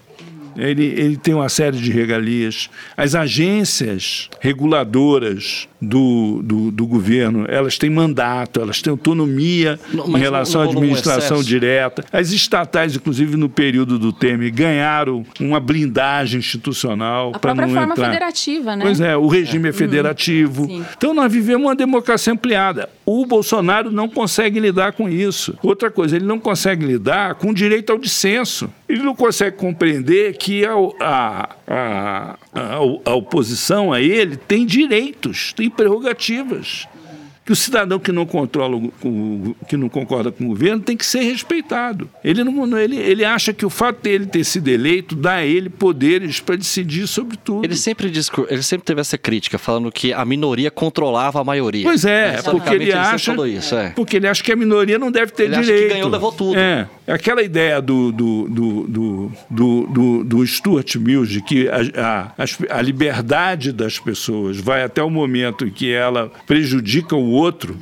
Speaker 3: ele, ele tem uma série de regalias. As agências reguladoras do, do, do governo, elas têm mandato, elas têm autonomia não, em relação não, não à administração direta. As estatais, inclusive no período do Temer, ganharam uma blindagem institucional para não
Speaker 2: forma
Speaker 3: entrar.
Speaker 2: federativa, né?
Speaker 3: Pois é, o regime é, é federativo. Uhum, então nós vivemos uma democracia ampliada. O Bolsonaro não consegue lidar com isso. Outra coisa, ele não consegue lidar com o direito ao dissenso. Ele não consegue compreender que a, a, a, a, oposição a ele tem direitos, tem prerrogativas que o cidadão que não controla, o, que não concorda com o governo, tem que ser respeitado. Ele, não, ele, ele acha que o fato dele ter sido eleito dá a ele poderes para decidir sobre tudo.
Speaker 1: Ele sempre, ele sempre teve essa crítica, falando que a minoria controlava a maioria.
Speaker 3: Pois é, porque ele, ele acha. Isso, é. Porque ele acha que a minoria não deve ter ele direito. Acha que
Speaker 1: ganhou, levou tudo.
Speaker 3: É. Aquela ideia do, do, do, do, do, do, do Stuart Mill de que a, a, a liberdade das pessoas vai até o momento em que ela prejudica o outro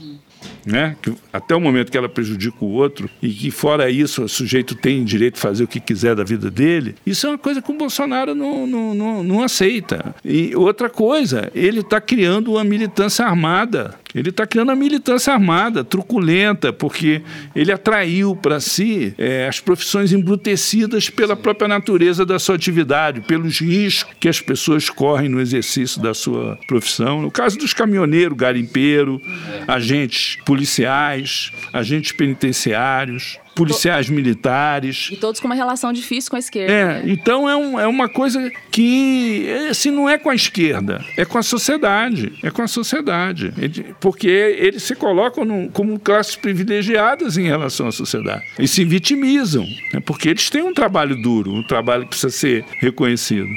Speaker 3: né? Que, até o momento que ela prejudica o outro e que fora isso o sujeito tem direito de fazer o que quiser da vida dele, isso é uma coisa que o Bolsonaro não, não, não, não aceita. E outra coisa, ele está criando uma militância armada. Ele está criando uma militância armada, truculenta, porque ele atraiu para si é, as profissões embrutecidas pela própria natureza da sua atividade, pelos riscos que as pessoas correm no exercício da sua profissão. No caso dos caminhoneiros, garimpeiro, agentes policiais, agentes penitenciários, policiais militares.
Speaker 2: E todos com uma relação difícil com a esquerda.
Speaker 3: É, né? então é, um, é uma coisa que assim, não é com a esquerda, é com a sociedade. É com a sociedade. Porque eles se colocam como classes privilegiadas em relação à sociedade. E se vitimizam, né, porque eles têm um trabalho duro, um trabalho que precisa ser reconhecido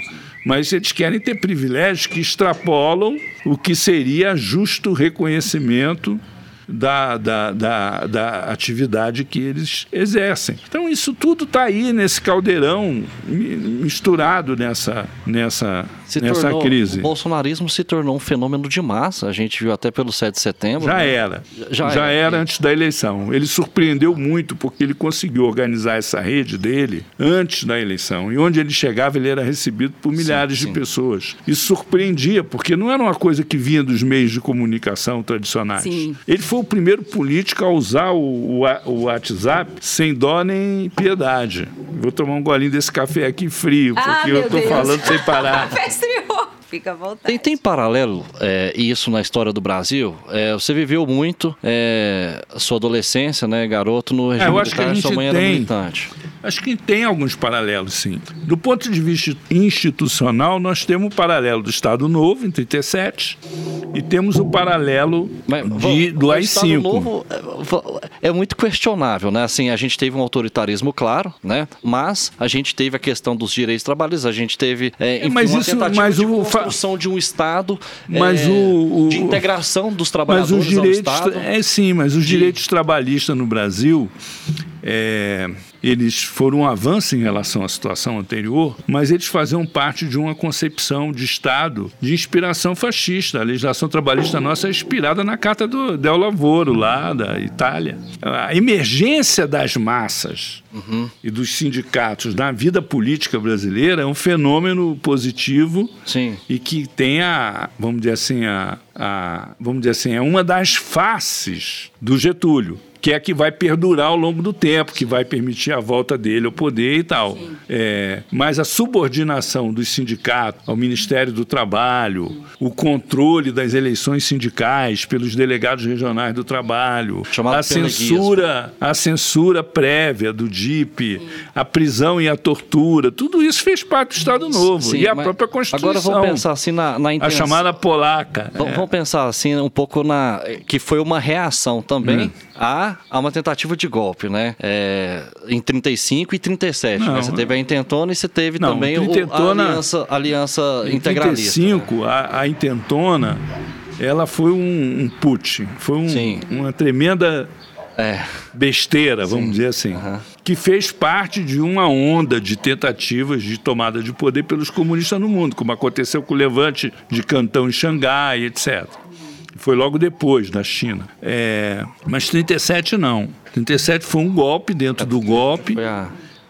Speaker 3: mas eles querem ter privilégios que extrapolam o que seria justo reconhecimento da, da, da, da atividade que eles exercem. Então, isso tudo está aí nesse caldeirão misturado nessa, nessa, se nessa tornou, crise.
Speaker 1: O bolsonarismo se tornou um fenômeno de massa, a gente viu até pelo 7 de setembro.
Speaker 3: Já né? era. Já, Já era. era antes da eleição. Ele surpreendeu muito porque ele conseguiu organizar essa rede dele antes da eleição. E onde ele chegava, ele era recebido por milhares sim, sim. de pessoas. Isso surpreendia, porque não era uma coisa que vinha dos meios de comunicação tradicionais. Sim. Ele foi foi o primeiro político a usar o, o, o WhatsApp sem dó nem piedade. Vou tomar um golinho desse café aqui frio, ah, porque ah, eu estou falando sem parar.
Speaker 2: Fica à vontade.
Speaker 1: Tem, tem paralelo é, isso na história do Brasil? É, você viveu muito é, sua adolescência, né, garoto, no regime é, eu acho militar, que a gente sua mãe tem, era militante.
Speaker 3: Acho que tem alguns paralelos, sim. Do ponto de vista institucional, nós temos o paralelo do Estado Novo, em 37, e temos o paralelo Mas, de, do AI-5. O Estado Novo
Speaker 1: é, é muito questionável, né? Assim, a gente teve um autoritarismo claro, né? Mas a gente teve a questão dos direitos trabalhistas, a gente teve é, enfim, mas isso, mas o construção de um Estado
Speaker 3: mas é, o, o,
Speaker 1: de integração dos trabalhadores
Speaker 3: mas os direitos,
Speaker 1: ao Estado.
Speaker 3: É sim, mas os direitos trabalhistas no Brasil é, eles foram um avanço em relação à situação anterior, mas eles faziam parte de uma concepção de Estado de inspiração fascista. A legislação trabalhista nossa é inspirada na Carta do Del Lavoro, lá da Itália. A emergência das massas uhum. e dos sindicatos na vida política brasileira é um fenômeno positivo
Speaker 1: Sim.
Speaker 3: e que tem a, vamos dizer assim, a, a, vamos dizer assim, é uma das faces do Getúlio que é que vai perdurar ao longo do tempo, que vai permitir a volta dele ao poder e tal. É, mas a subordinação dos sindicatos ao Ministério do Trabalho, o controle das eleições sindicais pelos delegados regionais do trabalho, Chamado a censura, a censura prévia do DIP, Sim. a prisão e a tortura, tudo isso fez parte do Estado Novo Sim, e a própria Constituição.
Speaker 1: Agora vamos pensar assim na, na intenção.
Speaker 3: A chamada polaca.
Speaker 1: Vamos, é. vamos pensar assim um pouco na que foi uma reação também hum. A a, uma tentativa de golpe, né? É, em 35 e 37. Não, né? Você teve a intentona e você teve não, também intentona, o, a aliança, aliança em integralista.
Speaker 3: Em 35, né? a, a intentona, ela foi um, um put, foi um, uma tremenda é. besteira, vamos Sim. dizer assim, uhum. que fez parte de uma onda de tentativas de tomada de poder pelos comunistas no mundo, como aconteceu com o levante de Cantão em Xangai, etc. Foi logo depois, na China. É, mas 37 não. 37 foi um golpe dentro do golpe.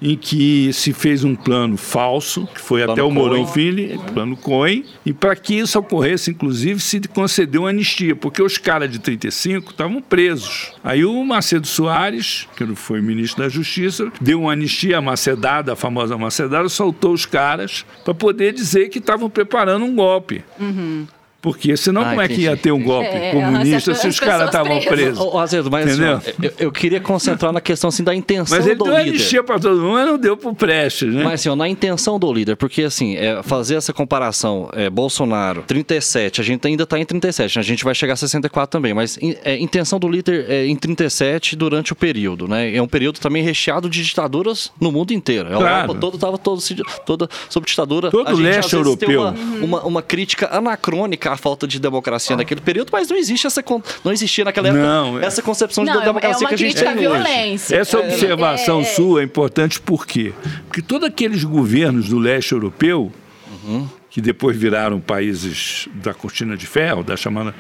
Speaker 3: Em que se fez um plano falso, que foi plano até o Mourão Filho, plano Cohen, e para que isso ocorresse, inclusive, se concedeu uma anistia, porque os caras de 35 estavam presos. Aí o Macedo Soares, que foi ministro da Justiça, deu uma anistia, a Macedada, a famosa Macedada, soltou os caras para poder dizer que estavam preparando um golpe. Uhum. Porque senão ah, como é que ia ter um golpe é, comunista se os caras estavam presos?
Speaker 1: Ô, Azedo, mas Entendeu? Assim, eu, eu, queria concentrar na questão assim, da intenção do líder. Mas ele deu
Speaker 3: anistia para todo mundo, mas não deu para o Prestes, né?
Speaker 1: Mas assim, ó, na intenção do líder, porque assim, é, fazer essa comparação, é, Bolsonaro, 37, a gente ainda está em 37, né? a gente vai chegar a 64 também, mas é, intenção do líder é em 37 durante o período, né? É um período também recheado de ditaduras no mundo inteiro. A claro. Europa toda estava todo, toda sob ditadura.
Speaker 3: Todo
Speaker 1: o
Speaker 3: leste europeu.
Speaker 1: Uma, uma, uma crítica anacrônica a falta de democracia ah. naquele período, mas não existe essa não existia naquela época não, é- essa concepção de não, é democracia é que a gente tem
Speaker 2: violência.
Speaker 3: Essa observação é, sua é importante por quê? Porque todos aqueles governos do leste europeu uhum que depois viraram países da cortina de ferro, da chamada.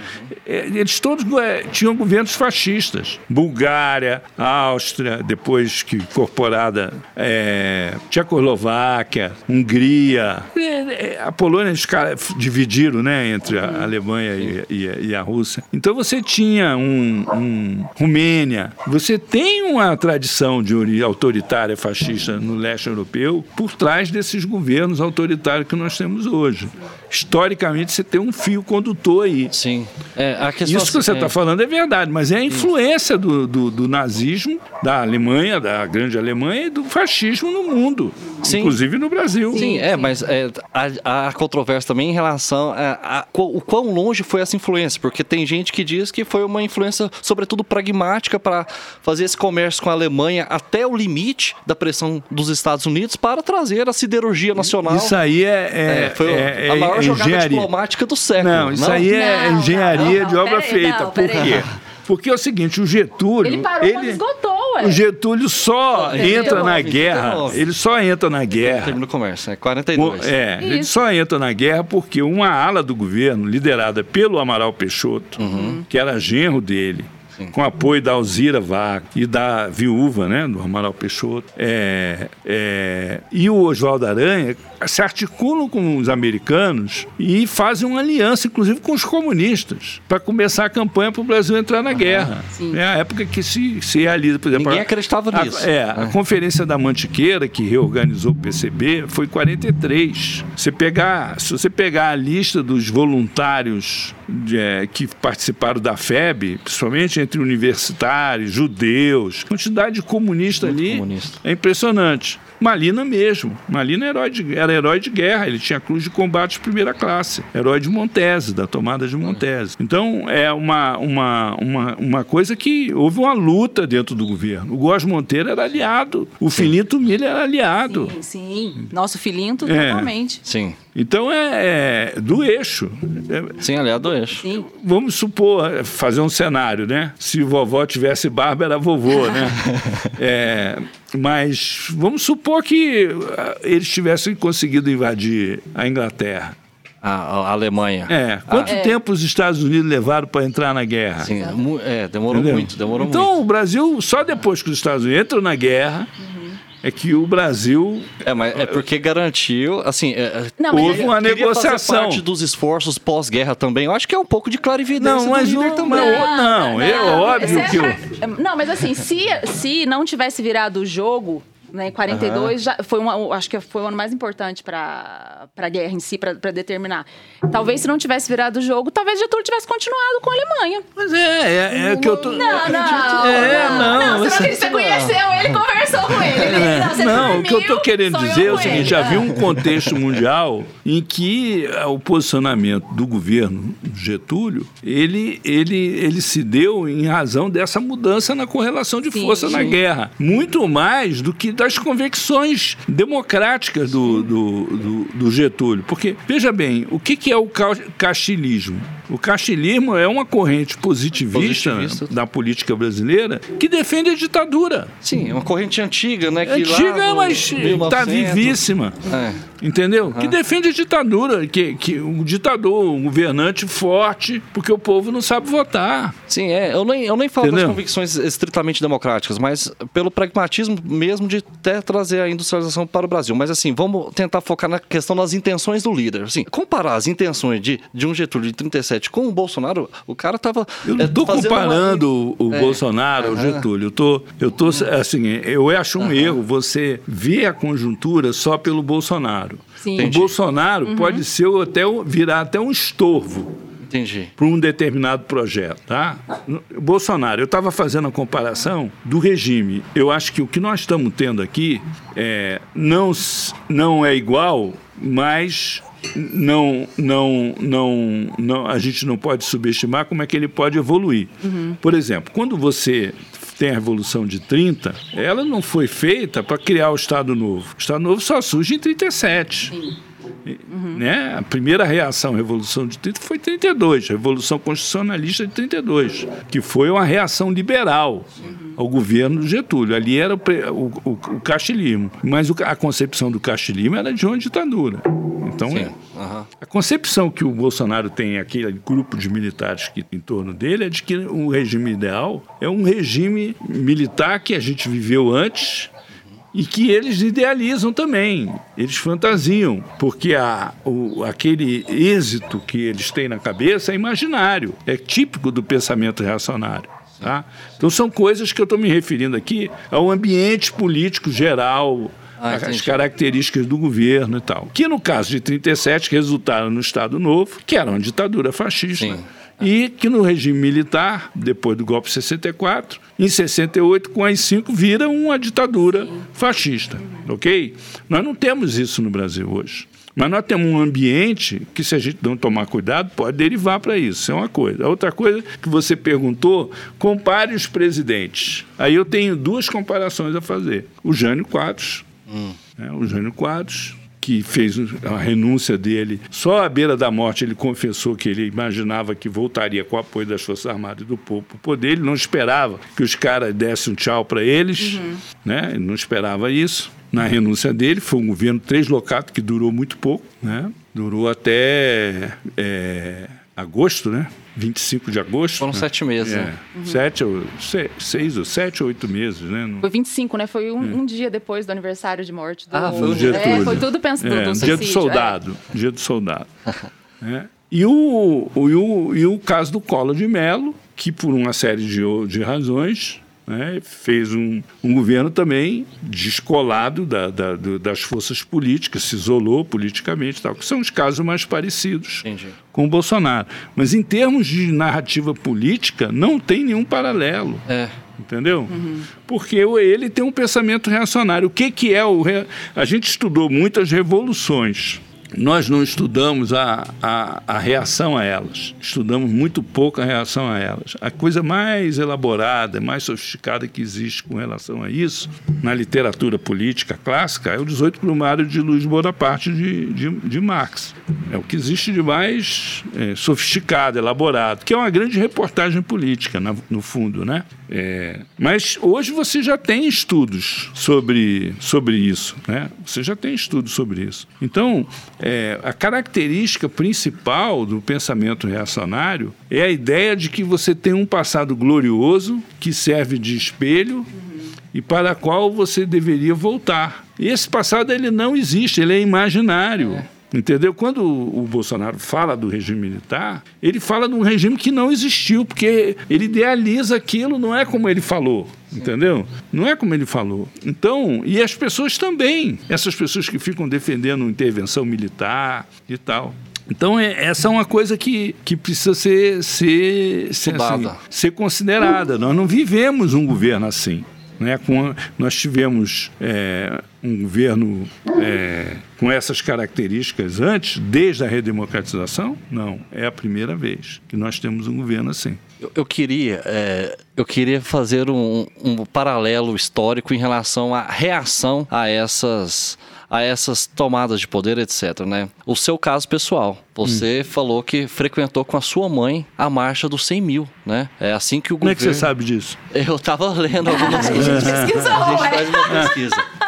Speaker 3: É, eles todos é, tinham governos fascistas. Bulgária, Áustria, depois que incorporada, é, Tchecoslováquia, Hungria. É, a Polônia, caras dividiram né, entre a Alemanha e, e, e a Rússia. Então você tinha um, um Romênia. Você tem uma tradição de autoritária fascista no leste europeu por trás desses governos autoritários que nós temos hoje hoje. Historicamente, você tem um fio condutor aí.
Speaker 1: Sim. É,
Speaker 3: Isso que você está é... falando é verdade, mas é a influência do, do, do, nazismo, da Alemanha, da grande Alemanha e do fascismo no mundo, Sim. inclusive no Brasil.
Speaker 1: Sim, é, mas é, há, controvérsia também em relação a, a, a, o quão longe foi essa influência, porque tem gente que diz que foi uma influência, sobretudo pragmática, para fazer esse comércio com a Alemanha até o limite da pressão dos Estados Unidos para trazer a siderurgia nacional.
Speaker 3: Isso aí é, é, é foi
Speaker 1: é, a maior é jogada engenharia. diplomática do século.
Speaker 3: Não, isso não? aí é não, engenharia não, de obra feita. Não, Por quê? Porque é o seguinte, o Getúlio.
Speaker 2: Ele parou ele, esgotou, ué.
Speaker 3: O Getúlio só entra na guerra. Ele só entra na guerra.
Speaker 1: Termina o comércio, é 42.
Speaker 3: É, Isso. ele só entra na guerra porque uma ala do governo, liderada pelo Amaral Peixoto, uhum. que era genro dele, com apoio da Alzira Vaca e da viúva, né, do Amaral Peixoto, é, é, e o Oswaldo Aranha se articulam com os americanos e fazem uma aliança, inclusive com os comunistas, para começar a campanha para o Brasil entrar na guerra. é a época que se, se realiza, por exemplo.
Speaker 1: Ninguém acreditava
Speaker 3: a,
Speaker 1: nisso.
Speaker 3: É, a Conferência da Mantiqueira, que reorganizou o PCB, foi 43. Você pegar, se você pegar a lista dos voluntários de, é, que participaram da FEB, principalmente entre universitários, judeus, quantidade comunista Muito ali comunista. é impressionante. Malina mesmo. Malina era herói, de, era herói de guerra, ele tinha cruz de combate de primeira classe. Herói de Montese, da tomada de Montese. Então, é uma, uma, uma, uma coisa que houve uma luta dentro do governo. O Góes Monteiro era aliado, o Filinto Milha era aliado.
Speaker 2: Sim, sim. Nosso Filinto, é. totalmente.
Speaker 1: Sim.
Speaker 3: Então é, é do eixo.
Speaker 1: Sim, aliado do eixo.
Speaker 2: Sim.
Speaker 3: Vamos supor, fazer um cenário, né? Se vovó tivesse barba, era vovô, né? é, mas vamos supor que ah, eles tivessem conseguido invadir a Inglaterra.
Speaker 1: A, a Alemanha.
Speaker 3: É. Quanto
Speaker 2: ah,
Speaker 3: tempo os Estados Unidos levaram para entrar na guerra?
Speaker 1: Sim, é, demorou Entendeu? muito, demorou
Speaker 3: então,
Speaker 1: muito.
Speaker 3: Então, o Brasil, só depois que os Estados Unidos entram na guerra, uhum é que o Brasil.
Speaker 1: É, mas é porque garantiu, assim. É, é
Speaker 3: não, houve uma negociação. Fazer
Speaker 1: parte dos esforços pós-guerra também. Eu acho que é um pouco de clarividência.
Speaker 3: Não, mas não, também. Não, não, é óbvio que.
Speaker 2: Eu... Não, mas assim, se, se não tivesse virado o jogo, né, 42 uhum. já foi uma, acho que foi o ano mais importante para a guerra em si, para determinar. Talvez se não tivesse virado o jogo, talvez Getúlio tivesse continuado com a Alemanha.
Speaker 3: Mas é, é, é que eu tô.
Speaker 2: Não, não, não. É, não, não, não você, você conheceu ele, conversou com ele.
Speaker 3: Né? Não, não dormiu, o que eu tô querendo dizer é o seguinte: já vi um contexto mundial em que o posicionamento do governo Getúlio ele, ele, ele se deu em razão dessa mudança na correlação de força sim. na guerra. Muito mais do que das convicções democráticas do, do, do, do Getúlio. Porque, veja bem, o que, é o castilismo? O castilismo é uma corrente positivista, positivista, da política brasileira que defende a ditadura.
Speaker 1: Sim, é uma corrente antiga, né?
Speaker 3: Que antiga, mas está vivíssima. É. Entendeu? Uhum. Que defende a ditadura, que, que um ditador, um governante forte, porque o povo não sabe votar.
Speaker 1: Sim, é. Eu nem, eu nem falo Entendeu? das convicções estritamente democráticas, mas pelo pragmatismo mesmo de até trazer a industrialização para o Brasil. Mas assim, vamos tentar focar na questão das intenções do líder. Assim, comparar as intenções de, de um Getúlio de 37 com o Bolsonaro, o cara estava.
Speaker 3: Eu não estou é, comparando uma... o é. Bolsonaro ao Getúlio. Eu tô, eu tô assim, eu acho um erro você ver a conjuntura só pelo Bolsonaro. Sim. O Bolsonaro uhum. pode ser até virar até um estorvo
Speaker 1: Entendi.
Speaker 3: para um determinado projeto, tá? Bolsonaro, eu estava fazendo a comparação do regime. Eu acho que o que nós estamos tendo aqui é, não, não é igual, mas não, não, não, não, a gente não pode subestimar como é que ele pode evoluir. Uhum. Por exemplo, quando você tem a Revolução de 30, ela não foi feita para criar o Estado Novo. O Estado Novo só surge em 37. Sim. Uhum. Né? A primeira reação à Revolução de 30 foi 32, a Revolução Constitucionalista de 32, que foi uma reação liberal uhum. ao governo Getúlio. Ali era o, o, o, o castilismo. Mas a concepção do castilismo era de uma ditadura. Então, é, uhum. a concepção que o Bolsonaro tem, aquele grupo de militares que em torno dele, é de que o regime ideal é um regime militar que a gente viveu antes, e que eles idealizam também, eles fantasiam, porque a, o, aquele êxito que eles têm na cabeça é imaginário, é típico do pensamento reacionário. Tá? Então são coisas que eu estou me referindo aqui ao ambiente político geral, ah, as características do governo e tal. Que no caso de 37 resultaram no Estado Novo, que era uma ditadura fascista. Sim e que no regime militar, depois do golpe de 64, em 68, com as cinco, vira uma ditadura fascista, ok? Nós não temos isso no Brasil hoje. Mas nós temos um ambiente que, se a gente não tomar cuidado, pode derivar para isso. Isso é uma coisa. A outra coisa que você perguntou, compare os presidentes. Aí eu tenho duas comparações a fazer. O Jânio Quadros. Hum. Né? O Jânio Quadros que fez a renúncia dele. Só à beira da morte ele confessou que ele imaginava que voltaria com o apoio das Forças Armadas e do povo para o poder. Ele não esperava que os caras dessem um tchau para eles, uhum. né? ele não esperava isso. Na renúncia dele, foi um governo translocado que durou muito pouco, né? durou até é, agosto, né? 25 de agosto.
Speaker 1: Foram
Speaker 3: né?
Speaker 1: sete meses,
Speaker 3: é,
Speaker 1: né?
Speaker 3: Uhum. Sete, ou, seis, seis ou sete ou oito meses, né?
Speaker 2: Foi 25, né? Foi um, é. um dia depois do aniversário de morte do...
Speaker 3: Ah, foi o dia é,
Speaker 2: Foi tudo pensado
Speaker 3: é, Dia do soldado. É. Dia do soldado. é. E o, o, e, o, e o caso do Collor de Mello, que por uma série de, de razões né, fez um, um, governo também descolado da, da, do, das forças políticas, se isolou politicamente, tal, que são os casos mais parecidos Entendi. com o Bolsonaro. Mas em termos de narrativa política, não tem nenhum paralelo. É. Entendeu? Uhum. Porque ele tem um pensamento reacionário. O que, que é o. Re... A gente estudou muitas revoluções nós não estudamos a, a, a, reação a elas. Estudamos muito pouco a reação a elas. A coisa mais elaborada, mais sofisticada que existe com relação a isso, na literatura política clássica, é o 18 Plumário de Luiz Bonaparte de, de, de Marx. É o que existe de mais é, sofisticado, elaborado, que é uma grande reportagem política, na, no fundo, né? É, mas hoje você já tem estudos sobre, sobre isso, né? Você já tem estudos sobre isso. Então, é, a característica principal do pensamento reacionário é a ideia de que você tem um passado glorioso que serve de espelho e para qual você deveria voltar. Esse passado ele não existe, ele é imaginário. É. Entendeu? Quando o Bolsonaro fala do regime militar, ele fala de um regime que não existiu, porque ele idealiza aquilo, não é como ele falou. Entendeu? Não é como ele falou. Então, e as pessoas também, essas pessoas que ficam defendendo intervenção militar e tal. Então, é, essa é uma coisa que, que precisa ser, ser, ser, assim, ser considerada. Nós não vivemos um governo assim. Né? Com, nós tivemos é, um governo é, com essas características antes, desde a redemocratização? Não, é a primeira vez que nós temos um governo assim.
Speaker 1: Eu, eu queria, é, eu queria fazer um, um paralelo histórico em relação à reação a essas a essas tomadas de poder, etc. Né? O seu caso pessoal, você hum. falou que frequentou com a sua mãe a marcha dos 100 mil, né? É assim que o
Speaker 3: Como
Speaker 1: governo...
Speaker 3: Como é que você sabe disso?
Speaker 1: Eu estava lendo algumas coisas.
Speaker 2: a gente pesquisou, A gente
Speaker 1: faz uma pesquisa.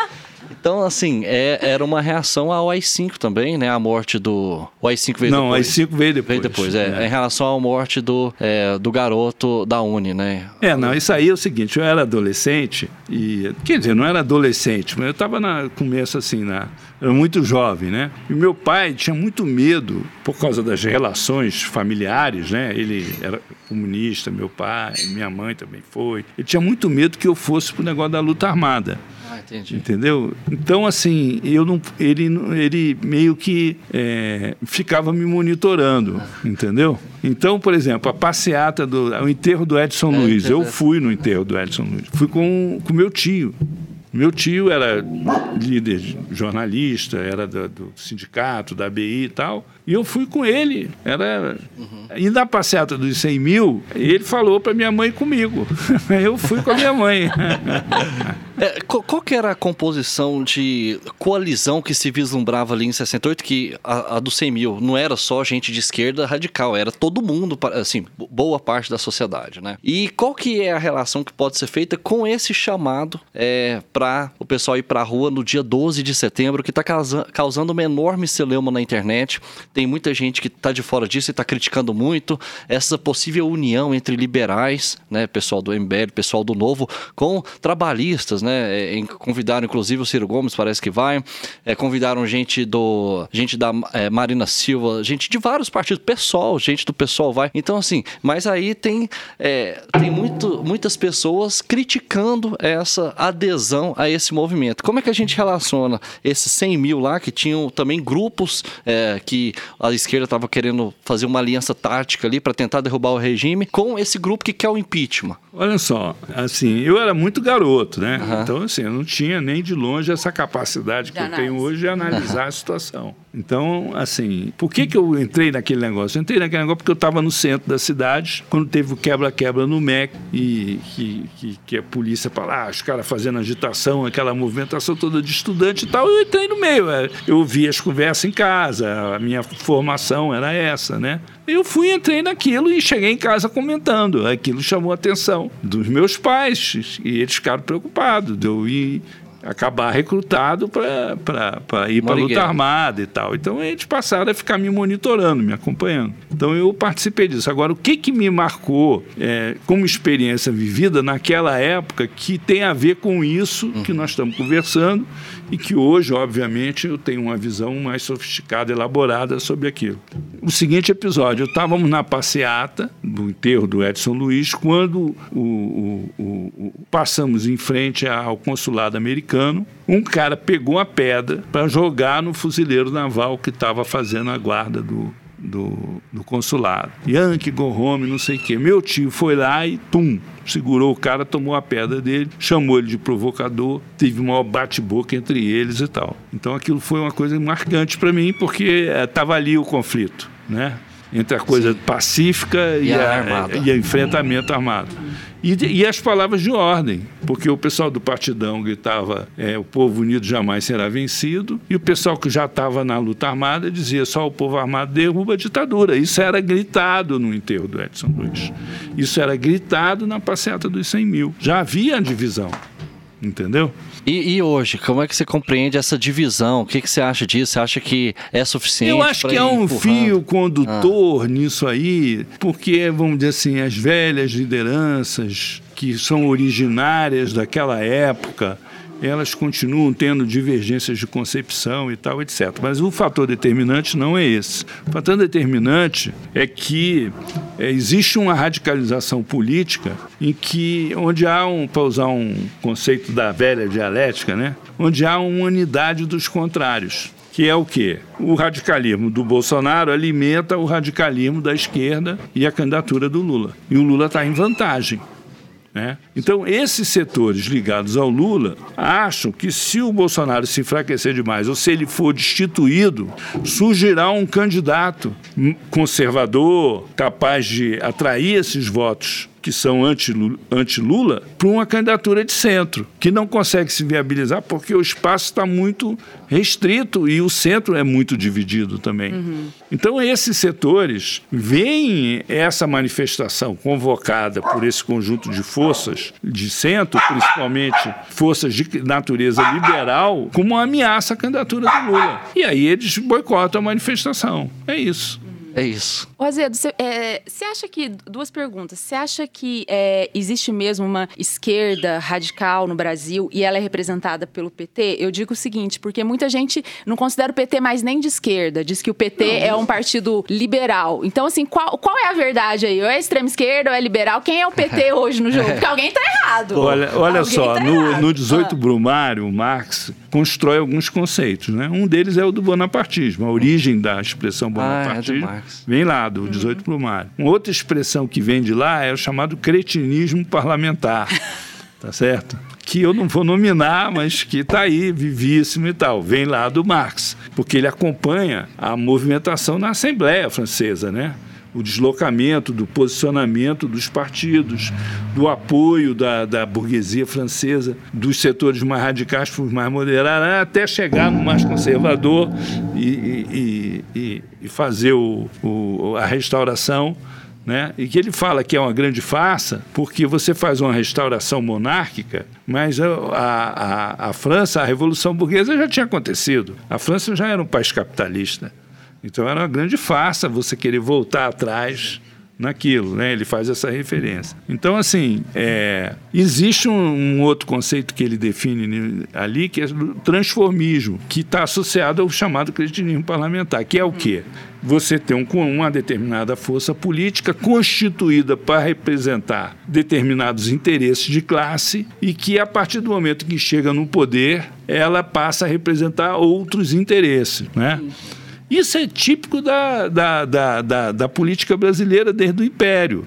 Speaker 1: Então, assim, é, era uma reação ao AI-5 também, né? A morte do... O AI-5 veio
Speaker 3: Não,
Speaker 1: depois.
Speaker 3: Não, o AI-5 veio depois.
Speaker 1: Veio depois, é, é. Em relação à morte do, é, do garoto da Uni, né?
Speaker 3: É, não, isso aí é o seguinte, eu era adolescente e... Quer dizer, não era adolescente, mas eu estava no começo, assim, na... Era muito jovem, né? E meu pai tinha muito medo, por causa das relações familiares, né? Ele era comunista, meu pai, minha mãe também foi. Ele tinha muito medo que eu fosse pro negócio da luta armada.
Speaker 1: Entendi.
Speaker 3: Entendeu? Então, assim, eu não, ele, ele meio que é, ficava me monitorando, entendeu? Então, por exemplo, a passeata do o enterro do Edson é, Luiz. Eu fui no enterro do Edson Luiz. Fui com o meu tio. Meu tio era líder jornalista, era do, do, sindicato, da ABI e tal. E eu fui com ele. Era... Uhum. E na passeata dos 100 mil, ele falou para minha mãe comigo. eu fui com a minha mãe.
Speaker 1: é, qual, qual que era a composição de coalizão que se vislumbrava ali em 68? Que a, a dos 100 mil não era só gente de esquerda radical, era todo mundo, assim, boa parte da sociedade, né? E qual que é a relação que pode ser feita com esse chamado é, para o pessoal ir para a rua no dia 12 de setembro, que está causando uma enorme celeuma na internet. Tem muita gente que está de fora disso e está criticando muito essa possível união entre liberais, né, pessoal do MBL, pessoal do Novo, com trabalhistas, né? É, convidaram inclusive o Ciro Gomes, parece que vai. É, convidaram gente do gente da é, Marina Silva, gente de vários partidos, pessoal, gente do pessoal vai. Então assim, mas aí tem é, tem muito, muitas pessoas criticando essa adesão a esse movimento. Como é que a gente relaciona esses 100 mil lá, que tinham também grupos é, que a esquerda estava querendo fazer uma aliança tática ali para tentar derrubar o regime, com esse grupo que quer o impeachment?
Speaker 3: Olha só, assim, eu era muito garoto, né? Uhum. Então, assim, eu não tinha nem de longe essa capacidade que eu tenho hoje de analisar a situação. Então, assim, por que, que eu entrei naquele negócio? Eu entrei naquele negócio porque eu estava no centro da cidade, quando teve o quebra-quebra no MEC, e que, que, que a polícia falava, ah, os caras fazendo agitação, aquela movimentação toda de estudante e tal, eu entrei no meio. É, eu ouvi as conversas em casa, a minha formação era essa, né? Eu fui, entrei naquilo e cheguei em casa comentando. Aquilo chamou a atenção dos meus pais e eles ficaram preocupados de eu ir acabar recrutado para ir para a luta armada e tal. Então eles passaram a ficar me monitorando, me acompanhando. Então eu participei disso. Agora, o que, que me marcou é, como experiência vivida naquela época que tem a ver com isso uhum. que nós estamos conversando e que hoje, obviamente, eu tenho uma visão mais sofisticada, elaborada sobre aquilo. O seguinte episódio, estávamos na passeata do enterro do Edson Luiz, quando o, o, o, passamos em frente ao consulado americano, um cara pegou a pedra para jogar no fuzileiro naval que estava fazendo a guarda do, do, do consulado. Yankee, go home, não sei o quê. Meu tio foi lá e, pum, segurou o cara, tomou a pedra dele, chamou ele de provocador, teve um bate-boca entre eles e tal. Então aquilo foi uma coisa marcante para mim, porque estava eh, ali o conflito, né? Entre a coisa Sim. pacífica e, e, a, a, e o enfrentamento armado. E, e, as palavras de ordem, porque o pessoal do Partidão gritava é, o povo unido jamais será vencido, e o pessoal que já estava na luta armada dizia só o povo armado derruba a ditadura. Isso era gritado no enterro do Edson Luiz. Isso era gritado na passeata dos 100 mil. Já havia a divisão, entendeu?
Speaker 1: E, e, hoje, como é que você compreende essa divisão? O que, que você acha disso? Você acha que é suficiente?
Speaker 3: Eu acho que há um empurrando? fio condutor ah. nisso aí, porque, vamos dizer assim, as velhas lideranças que são originárias daquela época, elas continuam tendo divergências de concepção e tal, etc. Mas o fator determinante não é esse. O fator determinante é que é, existe uma radicalização política em que, onde há um, para usar um conceito da velha dialética, né? onde há uma unidade dos contrários que é o quê? O radicalismo do Bolsonaro alimenta o radicalismo da esquerda e a candidatura do Lula. E o Lula está em vantagem. Né? Então, esses setores ligados ao Lula acham que se o Bolsonaro se enfraquecer demais ou se ele for destituído, surgirá um candidato conservador capaz de atrair esses votos que são anti-Lula, para uma candidatura de centro, que não consegue se viabilizar porque o espaço está muito restrito e o centro é muito dividido também. Uhum. Então, esses setores veem essa manifestação convocada por esse conjunto de forças de centro, principalmente forças de natureza liberal, como uma ameaça à candidatura do Lula. E aí eles boicotam a manifestação. É isso.
Speaker 1: É isso.
Speaker 2: O Azedo, você é, acha que. Duas perguntas. Você acha que é, existe mesmo uma esquerda radical no Brasil e ela é representada pelo PT? Eu digo o seguinte, porque muita gente não considera o PT mais nem de esquerda, diz que o PT não. é um partido liberal. Então, assim, qual, qual é a verdade aí? Ou é extrema esquerda ou é liberal? Quem é o PT hoje no jogo? Porque alguém tá errado.
Speaker 3: Olha, olha só, tá no, no 18 ah. Brumário, o Marx constrói alguns conceitos, né? Um deles é o do bonapartismo, a origem da expressão bonapartismo. Ah, é Vem lá, do 18 uhum. Brumário. Uma outra expressão que vem de lá é o chamado cretinismo parlamentar. tá certo? Que eu não vou nominar, mas que está aí, vivíssimo e tal. Vem lá do Marx, porque ele acompanha a movimentação na Assembleia Francesa, né? O deslocamento, do posicionamento dos partidos, do apoio da, da burguesia francesa, dos setores mais radicais para os mais moderados, até chegar no mais conservador e, e, e, e fazer o, o, a restauração. Né? E que ele fala que é uma grande farsa, porque você faz uma restauração monárquica, mas a, a, a França, a Revolução Burguesa já tinha acontecido. A França já era um país capitalista. Então era uma grande farsa você querer voltar atrás naquilo, né? Ele faz essa referência. Então, assim, é, existe um, um, outro conceito que ele define ali, que é o transformismo, que está associado ao chamado cretinismo parlamentar, que é o quê? Você tem um, uma determinada força política constituída para representar determinados interesses de classe e que, a partir do momento que chega no poder, ela passa a representar outros interesses, né? Isso é típico da, da, da, da, da política brasileira desde o Império.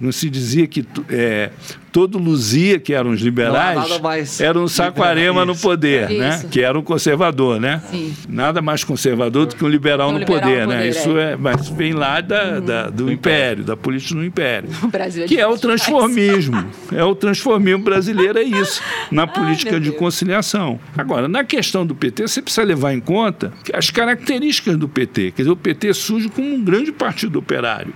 Speaker 3: Não se dizia que é, todo Luzia, que eram os liberais, era um Saquarema no poder, isso. né? Que era um conservador, né? Sim. Nada mais conservador do que um liberal, um no, liberal poder, no, poder, né? Isso é, mas vem lá da, uhum. da do, império, da política no Império. É que é o transformismo. é o transformismo brasileiro, é isso, na política Ai, de conciliação. Agora, na questão do PT, você precisa levar em conta as características do PT. Quer dizer, o PT surge como um grande partido operário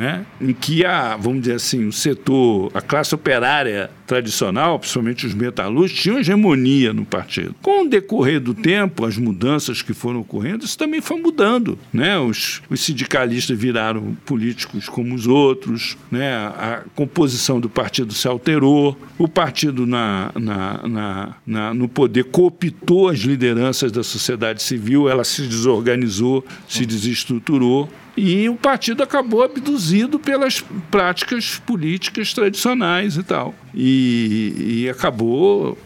Speaker 3: né? em que a, vamos dizer assim, o setor, a classe operária tradicional, principalmente os metalúrgicos, tinham hegemonia no partido. Com o decorrer do tempo, as mudanças que foram ocorrendo, isso também foi mudando. Né? Os, os sindicalistas viraram políticos como os outros, né? a composição do partido se alterou, o partido na, na, na, na no poder cooptou as lideranças da sociedade civil, ela se desorganizou, se desestruturou e o partido acabou abduzido pelas práticas políticas tradicionais e tal. E, e acabou,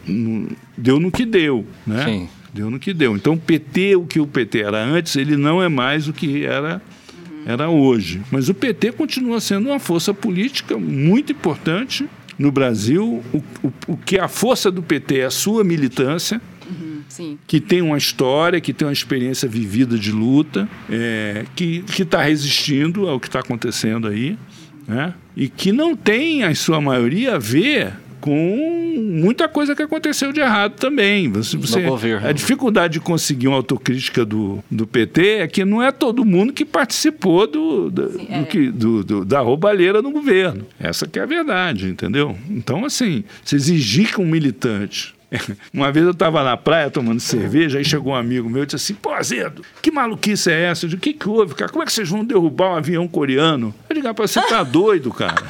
Speaker 3: deu no que deu, né? Sim. Deu no que deu. Então, o PT, o que o PT era antes, ele não é mais o que era era hoje. Mas o PT continua sendo uma força política muito importante no Brasil. O, o, o que é a força do PT é a sua militância,
Speaker 2: Sim.
Speaker 3: que tem uma história, que tem uma experiência vivida de luta, é, que está resistindo ao que está acontecendo aí, né? e que não tem, em sua maioria, a ver com muita coisa que aconteceu de errado também. Você, você a dificuldade de conseguir uma autocrítica do, do PT é que não é todo mundo que participou do, do, Sim, é. do que, do, do, da roubalheira no governo. Essa que é a verdade, entendeu? Então, assim, se exigir que um militante uma vez eu estava na praia tomando cerveja, aí chegou um amigo meu e disse assim: Pô, Azedo, que maluquice é essa? Eu O que, que houve, cara? Como é que vocês vão derrubar um avião coreano? Eu digo: ah, Você tá doido, cara.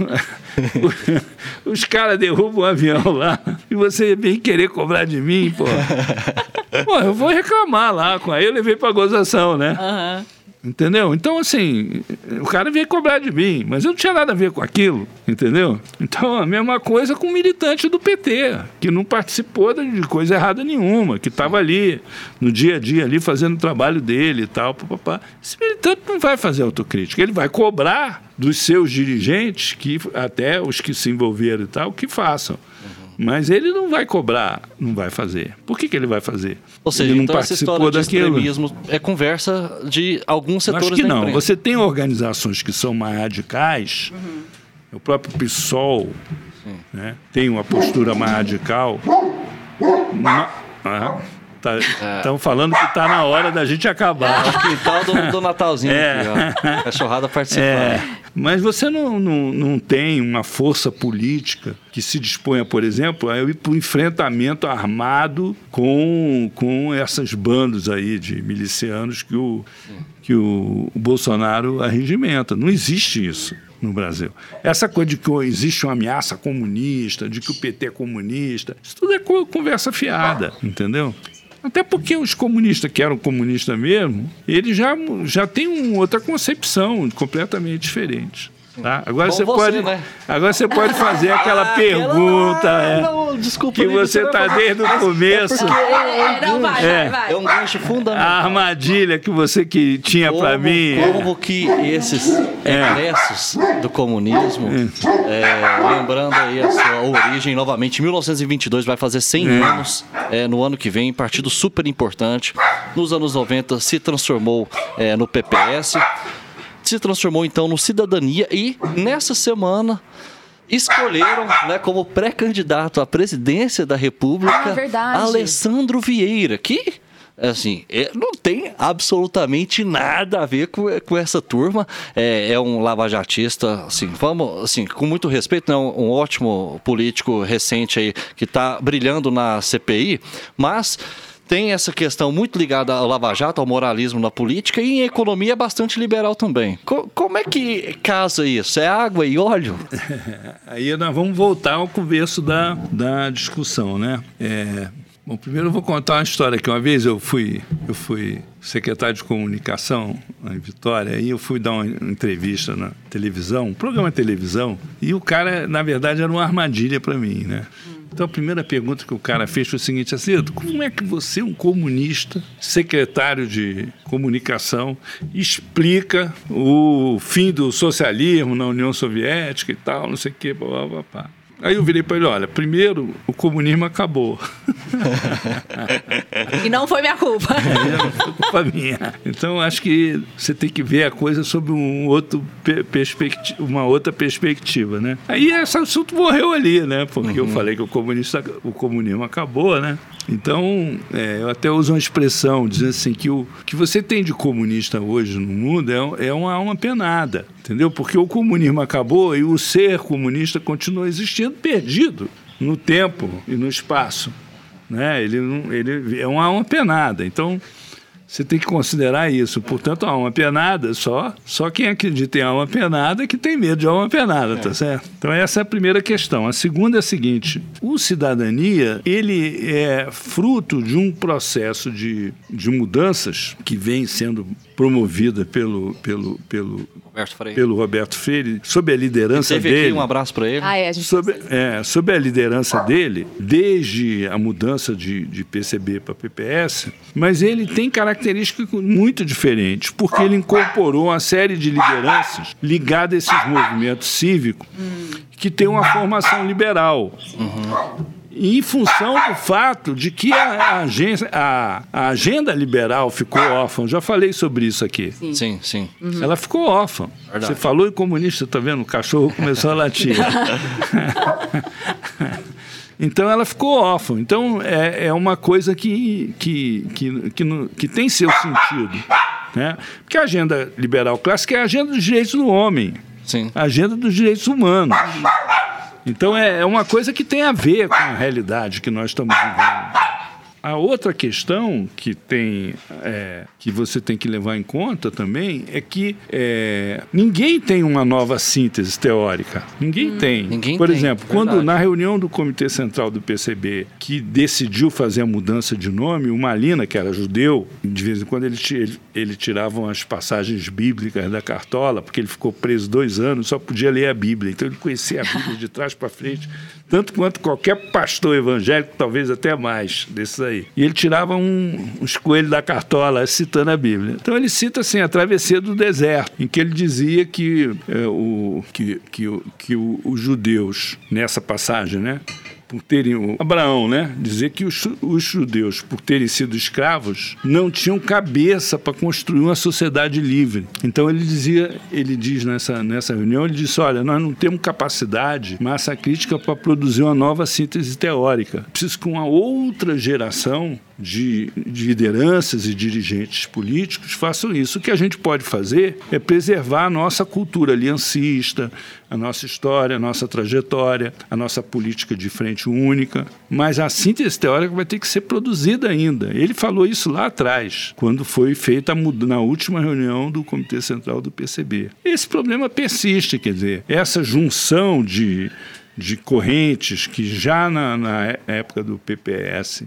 Speaker 3: Os caras derrubam um avião lá e você vem querer cobrar de mim, pô. Pô, eu vou reclamar lá com aí eu levei para gozação, né? Uhum. Entendeu? Então, assim, o cara veio cobrar de mim, mas eu não tinha nada a ver com aquilo, entendeu? Então, a mesma coisa com o militante do PT, que não participou de coisa errada nenhuma, que estava ali, no dia a dia, ali, fazendo o trabalho dele e tal. Papapá. Esse militante não vai fazer autocrítica, ele vai cobrar dos seus dirigentes, que até os que se envolveram e tal, que façam. Mas ele não vai cobrar, não vai fazer. Por que, que ele vai fazer?
Speaker 1: Ou seja,
Speaker 3: ele não
Speaker 1: então
Speaker 3: participou
Speaker 1: essa história de extremismo é conversa de alguns setores
Speaker 3: Acho que não. Imprensa. Você tem organizações que são mais radicais, uhum. o próprio PSOL né, tem uma postura mais radical. Uma, ah, Estão é. falando que está na hora da gente acabar.
Speaker 1: É o quintal do, do Natalzinho é. aqui, ó. Cachorrada participando. É.
Speaker 3: Mas você não, não, não tem uma força política que se disponha, por exemplo, a ir para o enfrentamento armado com, com essas bandas aí de milicianos que o, que o Bolsonaro arregimenta. Não existe isso no Brasil. Essa coisa de que existe uma ameaça comunista, de que o PT é comunista, isso tudo é conversa fiada, entendeu? Até porque os comunistas, que eram comunistas mesmo, eles já, já têm uma outra concepção completamente diferente. Tá? Agora, você, você pode, né? agora você pode fazer aquela ah, pergunta é, não, desculpa, que você está desde o começo.
Speaker 2: É, é, não, vai, é, vai,
Speaker 1: é um gancho fundamental.
Speaker 3: A armadilha que você que tinha para mim.
Speaker 1: Como que esses egressos do comunismo, é, lembrando aí a sua origem novamente, 1922 vai fazer 100 anos no ano que vem, partido super importante. Nos anos 90 se transformou no PPS se transformou então no Cidadania e nessa semana escolheram né, como pré-candidato à presidência da República
Speaker 2: ah,
Speaker 1: Alessandro Vieira, que assim, é, não tem absolutamente nada a ver com, com essa turma. É, é um lavajatista, assim, vamos, assim, com muito respeito, né, um, um ótimo político recente aí que está brilhando na CPI, mas tem essa questão muito ligada ao Lava Jato, ao moralismo na política e em economia é bastante liberal também. Co como é que casa isso? É água e óleo?
Speaker 3: Aí nós vamos voltar ao começo da, da discussão, né? É, Bom, primeiro eu vou contar uma história que uma vez eu fui, eu fui secretário de comunicação em Vitória, e eu fui dar uma entrevista na televisão, um programa de televisão, e o cara, na verdade, era uma armadilha para mim, né? Então a primeira pergunta que o cara fez foi o seguinte, assim, como é que você, um comunista, secretário de comunicação, explica o fim do socialismo na União Soviética e tal, não sei o quê, blá, blá, blá. Aí eu virei para ele, olha, primeiro o comunismo acabou.
Speaker 2: e não foi minha culpa.
Speaker 3: É, não foi culpa minha. Então acho que você tem que ver a coisa sob um outro perspectiva, uma outra perspectiva, né? Aí esse assunto morreu ali, né? Porque uhum. eu falei que o comunista, o comunismo acabou, né? Então, é, eu até uso uma expressão dizendo assim que o que você tem de comunista hoje no mundo é, é uma alma penada, entendeu? Porque o comunismo acabou e o ser comunista continua existindo perdido no tempo e no espaço, né? Ele, ele é uma alma penada. Então, você tem que considerar isso. Portanto, a alma penada, só, só quem acredita em alma penada é que tem medo de alma penada, tá é. tá certo? Então essa é a primeira questão. A segunda é a seguinte: o cidadania, ele é fruto de um processo de, de mudanças que vem sendo promovida pelo, pelo, pelo,
Speaker 1: Roberto Freire.
Speaker 3: pelo Roberto Freire, sob a liderança
Speaker 1: teve
Speaker 3: dele.
Speaker 1: Aqui um abraço para ele.
Speaker 2: Ah, é, a gente
Speaker 3: sob, é, sob a liderança dele, desde a mudança de, de PCB para PPS, mas ele tem características muito diferentes, porque ele incorporou uma série de lideranças ligadas a esses movimentos cívicos que tem uma formação liberal. Uhum em função do fato de que a, agência, a, a, agenda liberal ficou órfã. Já falei sobre isso aqui.
Speaker 1: Sim, sim. sim.
Speaker 3: Uhum. Ela ficou órfã. Verdade. Você falou em comunista, tá vendo? O cachorro começou a latir. então ela ficou órfã. Então é, é uma coisa que, que, que, que, que tem seu sentido. Né? Porque a agenda liberal clássica é a agenda dos direitos do homem.
Speaker 1: Sim.
Speaker 3: A agenda dos direitos humanos. Então é, é uma coisa que tem a ver com a realidade que nós estamos vivendo. A outra questão que tem é, que você tem que levar em conta também é que é, ninguém tem uma nova síntese teórica. Ninguém hum, tem.
Speaker 1: Ninguém
Speaker 3: Por
Speaker 1: tem,
Speaker 3: exemplo,
Speaker 1: verdade.
Speaker 3: quando na reunião do Comitê Central do PCB, que decidiu fazer a mudança de nome, o Malina, que era judeu, de vez em quando ele, ele, ele tirava umas passagens bíblicas da cartola, porque ele ficou preso dois anos, só podia ler a Bíblia. Então ele conhecia a Bíblia de trás para frente, tanto quanto qualquer pastor evangélico, talvez até mais desses aí. E ele tirava um, uns coelhos da cartola citando a Bíblia. Então ele cita assim a travessia do deserto, em que ele dizia que, é, o, que, que, que o, os judeus, nessa passagem, né? Por terem Abraão, né, dizer que os, os, judeus, por terem sido escravos, não tinham cabeça para construir uma sociedade livre. Então ele dizia, ele diz nessa nessa reunião, ele disse, olha, nós não temos capacidade, massa crítica para produzir uma nova síntese teórica. Preciso que uma outra geração de, de, lideranças e dirigentes políticos façam isso. O que a gente pode fazer é preservar a nossa cultura aliancista, a nossa história, a nossa trajetória, a nossa política de frente única. Mas a síntese teórica vai ter que ser produzida ainda. Ele falou isso lá atrás, quando foi feita na última reunião do Comitê Central do PCB. Esse problema persiste, quer dizer, essa junção de, de correntes que já na, na época do PPS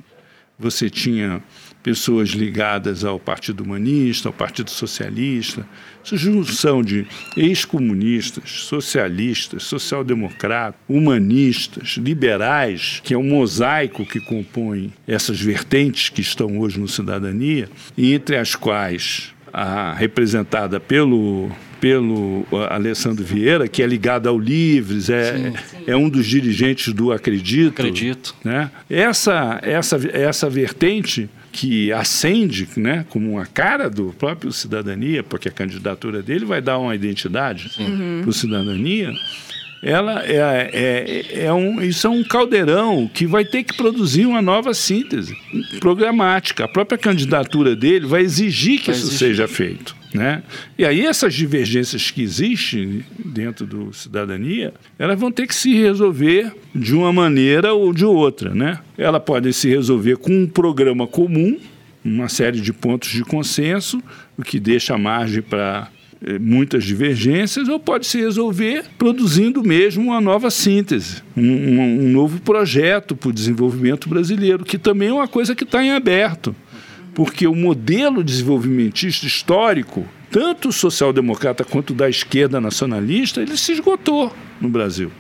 Speaker 3: você tinha pessoas ligadas ao Partido Humanista, ao Partido Socialista, junção de ex-comunistas, socialistas, social-democratas, humanistas, liberais, que é um mosaico que compõe essas vertentes que estão hoje no Cidadania, e entre as quais a representada pelo pelo Alessandro Vieira, que é ligado ao Livres, é, sim, sim. é um dos dirigentes do Acredito.
Speaker 1: Acredito.
Speaker 3: Né? Essa, essa, essa vertente que acende né, como uma cara do próprio cidadania, porque a candidatura dele vai dar uma identidade para o cidadania, ela é, é, é, um, isso é um caldeirão que vai ter que produzir uma nova síntese programática. A própria candidatura dele vai exigir que vai isso exigir. seja feito. Né? E aí essas divergências que existem dentro do cidadania, elas vão ter que se resolver de uma maneira ou de outra. Né? Elas podem se resolver com um programa comum, uma série de pontos de consenso, o que deixa margem para muitas divergências, ou pode se resolver produzindo mesmo uma nova síntese, um, um, um novo projeto para o desenvolvimento brasileiro, que também é uma coisa que está em aberto porque o modelo desenvolvimentista histórico, tanto social-democrata quanto da esquerda nacionalista, ele se esgotou no Brasil.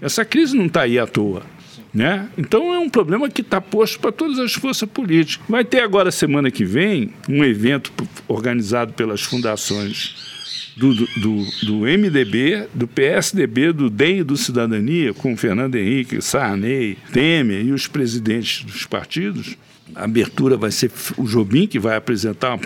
Speaker 3: Essa crise não está aí à toa. Né? Então é um problema que está posto para todas as forças políticas. Vai ter agora, semana que vem, um evento organizado pelas fundações do, do, do, MDB, do PSDB, do DEM e do Cidadania, com Fernando Henrique, Sarney, Temer e os presidentes dos partidos, a abertura vai ser o Jobim que vai apresentar,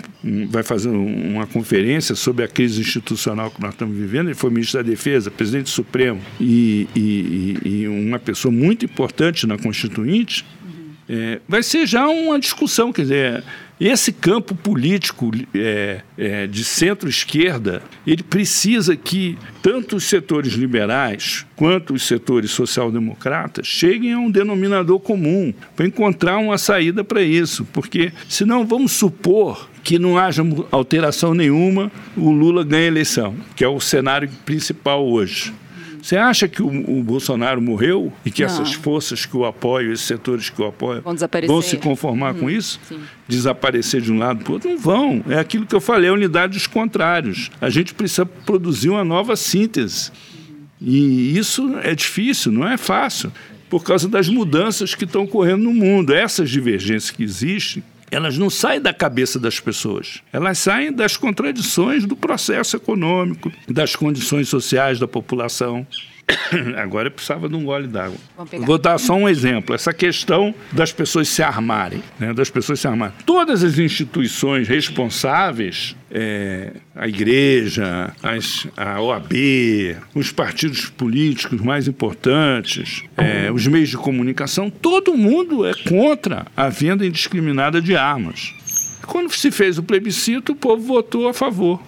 Speaker 3: vai fazer uma conferência sobre a crise institucional que nós estamos vivendo. Ele foi ministro da Defesa, presidente Supremo e, e, e uma pessoa muito importante na Constituinte. É, vai ser já uma discussão, quer dizer, esse campo político é, é, de centro-esquerda, ele precisa que tanto os setores liberais quanto os setores social-democratas cheguem a um denominador comum para encontrar uma saída para isso, porque senão vamos supor que não haja alteração nenhuma, o Lula ganha a eleição, que é o cenário principal hoje. Você acha que o, o Bolsonaro morreu e que Não. essas forças que o apoiam, esses setores que o apoiam, vão, vão se conformar com uhum. isso? Sim. Desaparecer de um lado para o outro? Não vão. É aquilo que eu falei, a unidade dos contrários. A gente precisa produzir uma nova síntese. E isso é difícil, não é fácil, por causa das mudanças que estão ocorrendo no mundo. Essas divergências que existem, elas não saem da cabeça das pessoas, elas saem das contradições do processo econômico, das condições sociais da população. Agora eu precisava de um gole d'água. Vou dar só um exemplo. Essa questão das pessoas se armarem. Né? Das pessoas se armarem. Todas as instituições responsáveis, é, a igreja, as, a OAB, os partidos políticos mais importantes, é, os meios de comunicação, todo mundo é contra a venda indiscriminada de armas. Quando se fez o plebiscito, o povo votou a favor.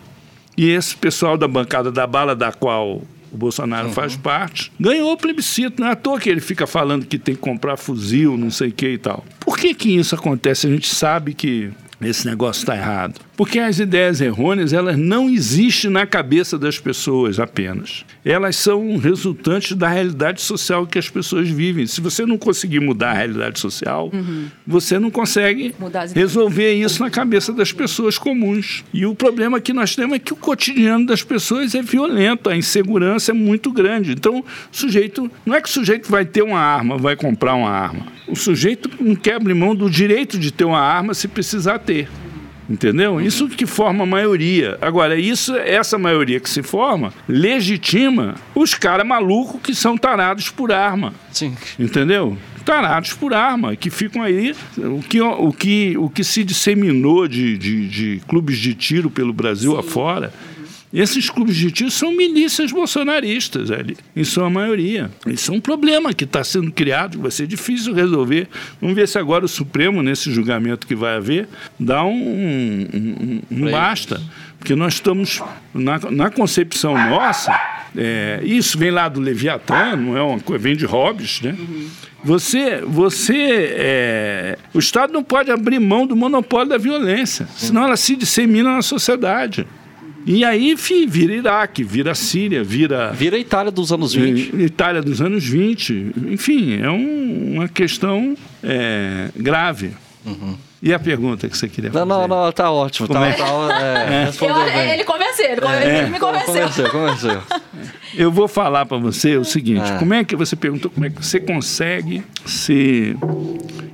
Speaker 3: E esse pessoal da bancada da bala, da qual o Bolsonaro uhum. faz parte, ganhou o plebiscito. Não é à toa que ele fica falando que tem que comprar fuzil, não sei o que e tal. Por que, que isso acontece? A gente sabe que esse negócio está errado. Porque as ideias errôneas, elas não existem na cabeça das pessoas apenas. Elas são resultantes da realidade social que as pessoas vivem. Se você não conseguir mudar a realidade social, uhum. você não consegue resolver isso na cabeça das pessoas comuns. E o problema que nós temos é que o cotidiano das pessoas é violento, a insegurança é muito grande. Então, o sujeito, não é que o sujeito vai ter uma arma, vai comprar uma arma. O sujeito não quebra mão do direito de ter uma arma se precisar ter. Entendeu? Uhum. Isso que forma a maioria. Agora, isso, essa maioria que se forma legitima os caras malucos que são tarados por arma. Sim. Entendeu? Tarados por arma, que ficam aí. O que, o que, o que se disseminou de, de, de clubes de tiro pelo Brasil Sim. afora esses clubes de tiro são milícias bolsonaristas, ali, em sua maioria. Isso é um problema que está sendo criado, vai ser difícil resolver. Vamos ver se agora o Supremo, nesse julgamento que vai haver, dá um, um, um basta. Porque nós estamos, na, na concepção nossa, é, isso vem lá do Leviatã, não é uma coisa, vem de Hobbes, né? Uhum. Você, você, é, o Estado não pode abrir mão do monopólio da violência, senão ela se dissemina na sociedade. E aí, enfim, vira Iraque, vira Síria, vira.
Speaker 1: Vira Itália dos anos 20.
Speaker 3: Itália dos anos 20. Enfim, é um, uma questão é, grave. Uhum. E a pergunta que você queria fazer?
Speaker 1: Não, não, não, tá ótimo. Tá, é? tá,
Speaker 2: é, é. ele convenceu, ele, é. ele me convenceu. Convenceu, convenceu.
Speaker 3: Eu vou falar para você o seguinte: ah. como é que você perguntou como é que você consegue ser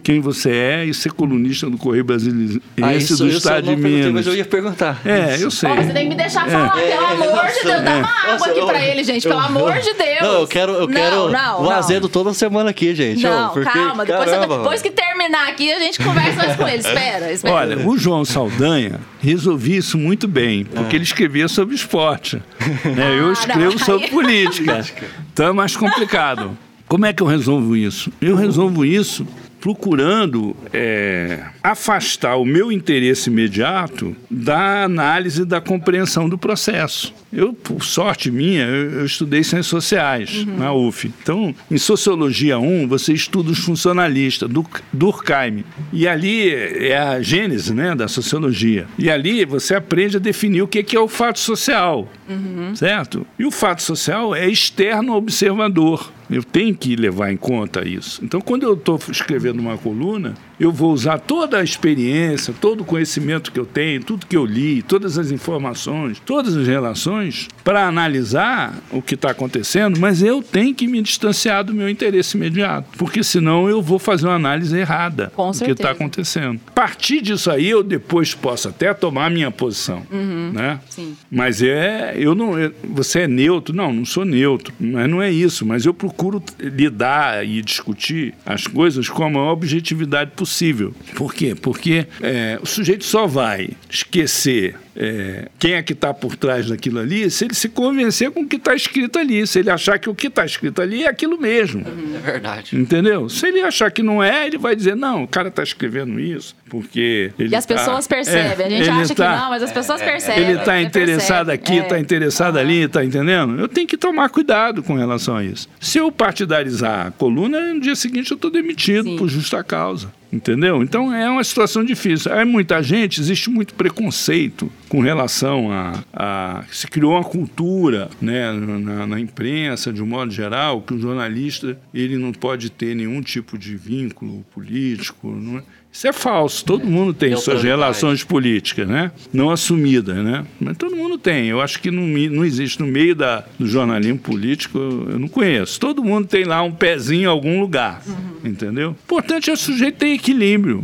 Speaker 3: quem você é e ser colunista do Correio Brasileiro ah, isso, do Estado de Minas.
Speaker 1: Mas eu ia perguntar.
Speaker 3: É, eu sei.
Speaker 2: Oh, você tem que me deixar falar, é. pelo amor de Deus. Dá uma água Nossa, aqui eu, pra ele, gente, eu, pelo amor de Deus.
Speaker 1: Não, eu quero, eu quero não, não, o azedo toda semana aqui, gente.
Speaker 2: Não, porque, calma. Depois, caramba, depois que terminar aqui, a gente conversa mais com ele. Espera, espera.
Speaker 3: Olha, o João Saldanha resolvi isso muito bem, porque ah. ele escrevia sobre esporte. Né? Eu ah, escrevo sobre política. Então é mais complicado. Como é que eu resolvo isso? Eu resolvo isso procurando é, afastar o meu interesse imediato da análise da compreensão do processo. Eu, por sorte minha, eu, eu estudei ciências sociais uhum. na UF. Então, em Sociologia 1, você estuda os funcionalistas, do Durkheim. E ali é a gênese né, da sociologia. E ali você aprende a definir o que é o fato social, uhum. certo? E o fato social é externo ao observador. Eu tenho que levar em conta isso. Então, quando eu estou escrevendo uma coluna, eu vou usar toda a experiência, todo o conhecimento que eu tenho, tudo que eu li, todas as informações, todas as relações, para analisar o que está acontecendo, mas eu tenho que me distanciar do meu interesse imediato, porque senão eu vou fazer uma análise errada
Speaker 2: Com
Speaker 3: do que está acontecendo. A partir disso aí, eu depois posso até tomar a minha posição, uhum. né? Sim. Mas é, eu não, você é neutro? Não, não sou neutro, mas não é isso. Mas eu procuro lidar e discutir as coisas com a maior objetividade possível possível. Por quê? Porque é, o sujeito só vai esquecer é, quem é que está por trás daquilo ali se ele se convencer com o que está escrito ali. Se ele achar que o que está escrito ali é aquilo mesmo.
Speaker 1: É verdade.
Speaker 3: Entendeu? Se ele achar que não é, ele vai dizer, não, o cara está escrevendo isso porque ele
Speaker 2: E as tá, pessoas percebem. É, a gente acha tá, que não, mas as pessoas é, percebem.
Speaker 3: Ele está interessado aqui, está é. interessado ali, está entendendo? Eu tenho que tomar cuidado com relação a isso. Se eu partidarizar a coluna, no dia seguinte eu estou demitido Sim. por justa causa. Entendeu? Então é uma situação difícil. Há muita gente, existe muito preconceito com relação a, a se criou uma cultura né, na, na, imprensa de um modo geral que o jornalista ele não pode ter nenhum tipo de vínculo político não é? Isso é falso. Todo mundo tem suas relações políticas, né? Não assumidas, né? Mas todo mundo tem. Eu acho que não, não existe no meio da, do jornalismo político, eu não conheço. Todo mundo tem lá um pezinho em algum lugar, uhum. entendeu? O importante é o sujeito ter equilíbrio.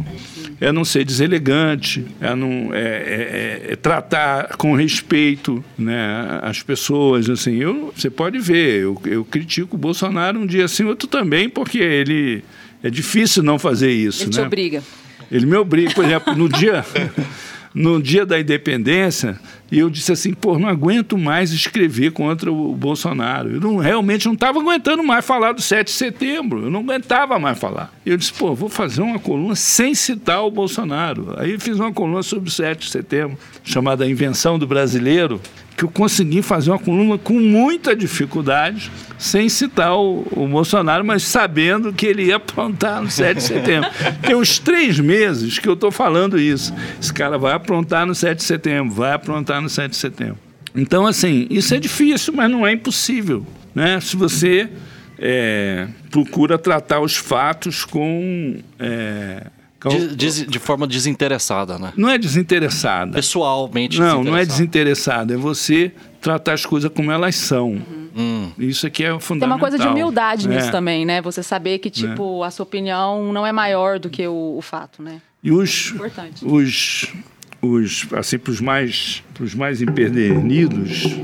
Speaker 3: É não ser deselegante, é, não, é, é, é, é tratar com respeito né, as pessoas. Assim, eu, você pode ver, eu, eu critico o Bolsonaro um dia assim, outro também, porque ele é difícil não fazer isso.
Speaker 2: Ele
Speaker 3: né?
Speaker 2: te obriga.
Speaker 3: Ele me obriga, por exemplo, no dia, no dia da independência, e eu disse assim, pô, não aguento mais escrever contra o Bolsonaro. Eu não, realmente não estava aguentando mais falar do 7 de setembro, eu não aguentava mais falar. Eu disse, pô, vou fazer uma coluna sem citar o Bolsonaro. Aí fiz uma coluna sobre o 7 de setembro, chamada Invenção do Brasileiro, que eu consegui fazer uma coluna com muita dificuldade, sem citar o, o, Bolsonaro, mas sabendo que ele ia aprontar no 7 de setembro. Tem uns três meses que eu estou falando isso. Esse cara vai aprontar no 7 de setembro, vai aprontar no 7 de setembro. Então, assim, isso é difícil, mas não é impossível. Né? Se você é, procura tratar os fatos com. É,
Speaker 1: de, de, de, forma desinteressada, né?
Speaker 3: Não é desinteressada.
Speaker 1: Pessoalmente
Speaker 3: Não, não é desinteressada. É você tratar as coisas como elas são. Uhum. Isso aqui é fundamental.
Speaker 2: Tem uma coisa de humildade é. nisso também, né? Você saber que, tipo, é. a sua opinião não é maior do que o, o fato, né?
Speaker 3: E os, Importante. os, os assim, para os mais, pros mais empedernidos,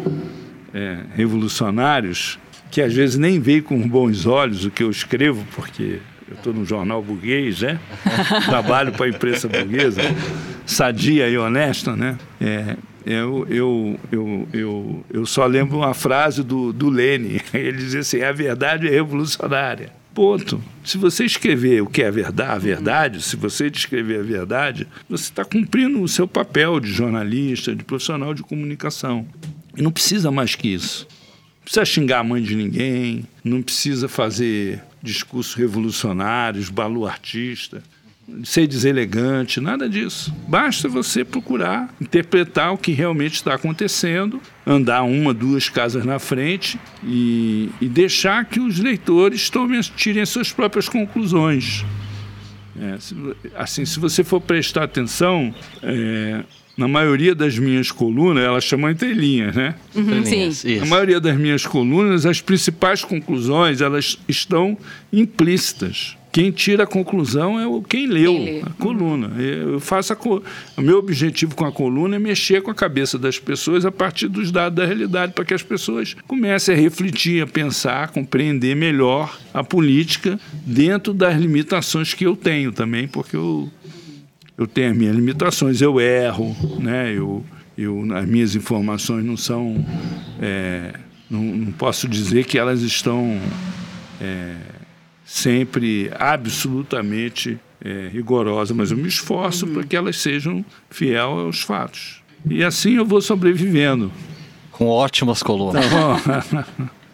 Speaker 3: é, revolucionários, que às vezes nem veem com bons olhos o que eu escrevo, porque eu estou no jornal burguês, né? Trabalho para a imprensa burguesa, sadia e honesta, né? É, eu, eu, eu, eu, eu só lembro uma frase do, do Lênin. Ele dizia assim: a verdade é revolucionária. Ponto. Se você escrever o que é verdade, a verdade, se você descrever a verdade, você está cumprindo o seu papel de jornalista, de profissional de comunicação. E não precisa mais que isso. Não precisa xingar a mãe de ninguém, não precisa fazer discursos revolucionários, baluartista, ser deselegante, nada disso. Basta você procurar interpretar o que realmente está acontecendo, andar uma, duas casas na frente e, e deixar que os leitores tomem, tirem suas próprias conclusões. É, se, assim, se você for prestar atenção, é, na maioria das minhas colunas, elas chamam entre linhas, né?
Speaker 2: Uhum, sim.
Speaker 3: Na maioria das minhas colunas, as principais conclusões, elas estão implícitas. Quem tira a conclusão é o quem leu quem lê. a coluna. Eu faço a, o meu objetivo com a coluna é mexer com a cabeça das pessoas a partir dos dados da realidade, para que as pessoas comecem a refletir, a pensar, a compreender melhor a política dentro das limitações que eu tenho também, porque eu eu tenho as minhas limitações, eu erro, né? eu, eu, as minhas informações não são. É, não, não, posso dizer que elas estão é, sempre absolutamente é, rigorosas, mas eu me esforço uhum. para que elas sejam fiel aos fatos. E assim eu vou sobrevivendo.
Speaker 1: Com ótimas colunas.
Speaker 2: Tá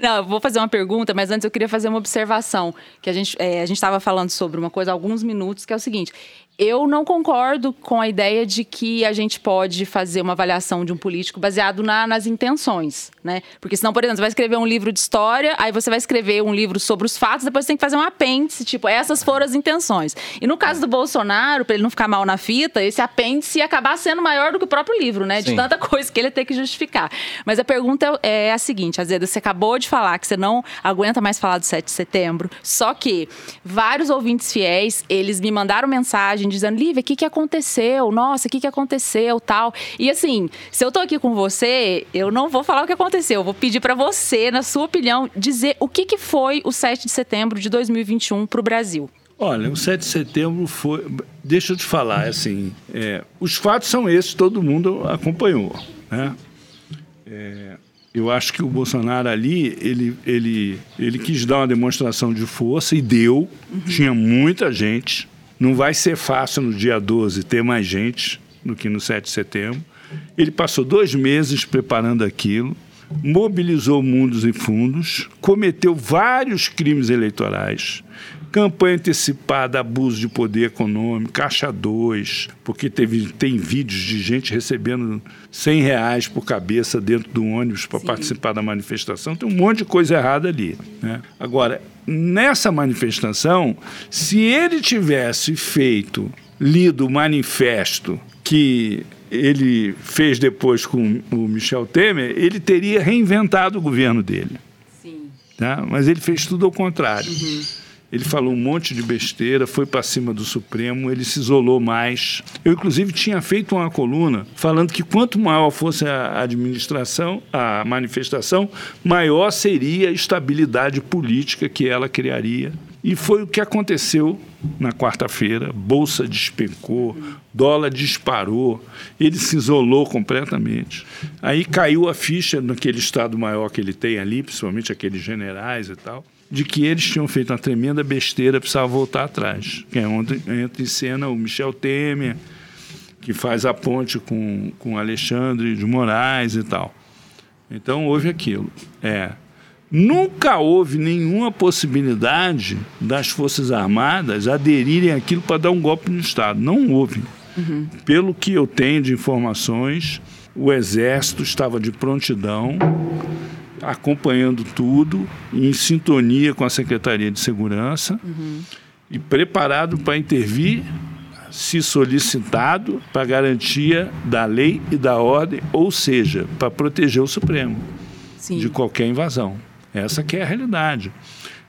Speaker 2: Não, eu vou fazer uma pergunta, mas antes eu queria fazer uma observação. Que a gente é, a estava falando sobre uma coisa há alguns minutos, que é o seguinte: eu não concordo com a ideia de que a gente pode fazer uma avaliação de um político baseado na, nas intenções, né? Porque senão, por exemplo, você vai escrever um livro de história, aí você vai escrever um livro sobre os fatos, depois você tem que fazer um apêndice, tipo, essas foram as intenções. E no caso do Bolsonaro, para ele não ficar mal na fita, esse apêndice ia acabar sendo maior do que o próprio livro, né? De Sim. tanta coisa que ele tem que justificar. Mas a pergunta é a seguinte, Azeda, você acabou de falar que você não aguenta mais falar do 7 de setembro, só que vários ouvintes fiéis, eles me mandaram mensagem dizendo, Lívia, o que, que aconteceu? Nossa, o que, que aconteceu? Tal. E assim, se eu tô aqui com você, eu não vou falar o que aconteceu. Eu vou pedir para você, na sua opinião, dizer o que, que foi o 7 de setembro de 2021 para o Brasil.
Speaker 3: Olha, o 7 de setembro foi. Deixa eu te falar, assim, é, os fatos são esses, todo mundo acompanhou. Né? É, eu acho que o Bolsonaro ali, ele, ele, ele quis dar uma demonstração de força e deu. Uhum. Tinha muita gente. Não vai ser fácil no dia 12 ter mais gente do que no 7 de setembro. Ele passou dois meses preparando aquilo, mobilizou mundos e fundos, cometeu vários crimes eleitorais, campanha antecipada, abuso de poder econômico, caixa 2, porque teve, tem vídeos de gente recebendo 100 reais por cabeça dentro do ônibus para participar da manifestação. Tem um monte de coisa errada ali. Né? Agora, nessa manifestação, se ele tivesse feito, lido o manifesto que ele fez depois com o Michel Temer, ele teria reinventado o governo dele. Sim. Tá? Mas ele fez tudo ao contrário. Uhum. Ele falou um monte de besteira, foi para cima do Supremo, ele se isolou mais. Eu, inclusive, tinha feito uma coluna falando que quanto maior fosse a administração, a manifestação, maior seria a estabilidade política que ela criaria. E foi o que aconteceu na quarta-feira. Bolsa despencou, dólar disparou, ele se isolou completamente. Aí caiu a ficha naquele estado maior que ele tem ali, principalmente aqueles generais e tal de que eles tinham feito uma tremenda besteira, precisava voltar atrás. Que é onde entra em cena o Michel Temer, que faz a ponte com, com Alexandre de Moraes e tal. Então houve aquilo. É, nunca houve nenhuma possibilidade das Forças Armadas aderirem àquilo para dar um golpe no Estado. Não houve. Uhum. Pelo que eu tenho de informações, o Exército estava de prontidão acompanhando tudo, em sintonia com a Secretaria de Segurança uhum. e preparado para intervir se solicitado para garantia da lei e da ordem, ou seja, para proteger o Supremo Sim. de qualquer invasão. Essa que é a realidade.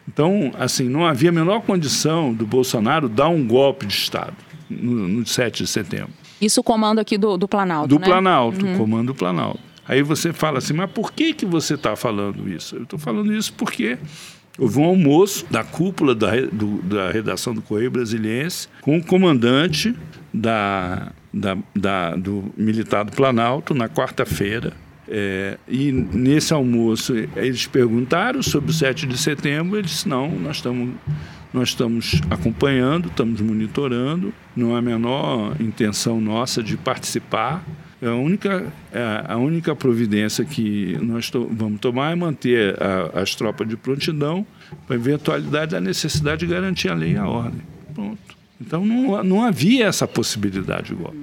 Speaker 3: Então, assim, não havia a menor condição do Bolsonaro dar um golpe de Estado no, no 7 de setembro.
Speaker 2: Isso o comando aqui do, do Planalto,
Speaker 3: Do
Speaker 2: né?
Speaker 3: Planalto, uhum. comando do Planalto. Aí você fala assim, mas por que, que você está falando isso? Eu estou falando isso porque houve um almoço da cúpula da, do, da redação do Correio Brasiliense com o comandante da, da, da do militar do Planalto na quarta-feira. É, e nesse almoço eles perguntaram sobre o 7 de setembro, ele disse, não, nós estamos nós estamos acompanhando, estamos monitorando, não há a menor intenção nossa de participar. É a única, é, a única providência que nós to vamos tomar é manter a, as tropas de prontidão para eventualidade da necessidade de garantir a lei e a ordem. Pronto. Então não, não havia essa possibilidade igual.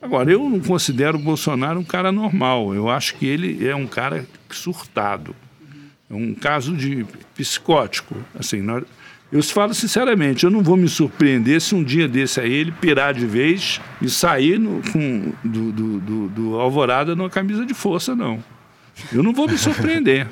Speaker 3: Agora, eu não considero o Bolsonaro um cara normal. Eu acho que ele é um cara surtado. É um caso de psicótico. Assim, nós, eu falo sinceramente, eu não vou me surpreender se um dia desse aí ele pirar de vez e sair no, com, do, do, do, do Alvorada numa camisa de força, não. Eu não vou me surpreender.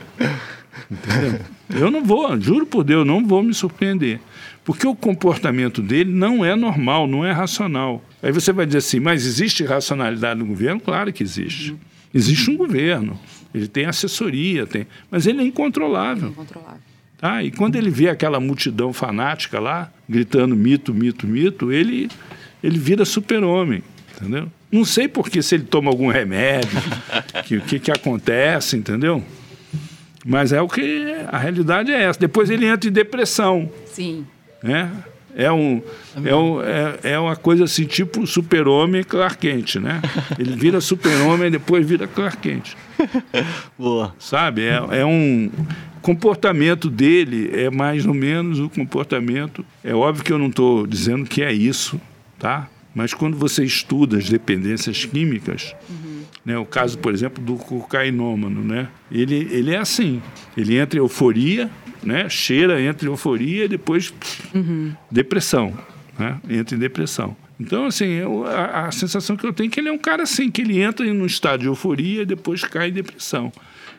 Speaker 3: Entendeu? Eu não vou, juro por Deus, não vou me surpreender. Porque o comportamento dele não é normal, não é racional. Aí você vai dizer assim, mas existe racionalidade no governo? Claro que existe. Existe um governo, ele tem assessoria, tem, mas ele é incontrolável. É incontrolável. Tá? E quando ele vê aquela multidão fanática lá, gritando mito, mito, mito, ele, ele vira super-homem, entendeu? Não sei porque se ele toma algum remédio, o que, que, que acontece, entendeu? Mas é o que a realidade é essa. Depois ele entra em depressão.
Speaker 2: Sim.
Speaker 3: Né? É, um, é, um, é, é uma coisa assim, tipo super-homem e Clark Kent, né? Ele vira super-homem e depois vira Clark Kent.
Speaker 1: Boa.
Speaker 3: Sabe? É, é um comportamento dele é mais ou menos o comportamento. É óbvio que eu não estou dizendo que é isso, tá? Mas quando você estuda as dependências químicas, uhum. né, o caso, por exemplo, do cocainômano, né? Ele, ele é assim. Ele entra em euforia, né? Cheira, entra em euforia e depois uhum. depressão, né? Entra em depressão. Então, assim, eu, a, a, sensação que eu tenho é que ele é um cara assim, que ele entra em um estado de euforia e depois cai em depressão.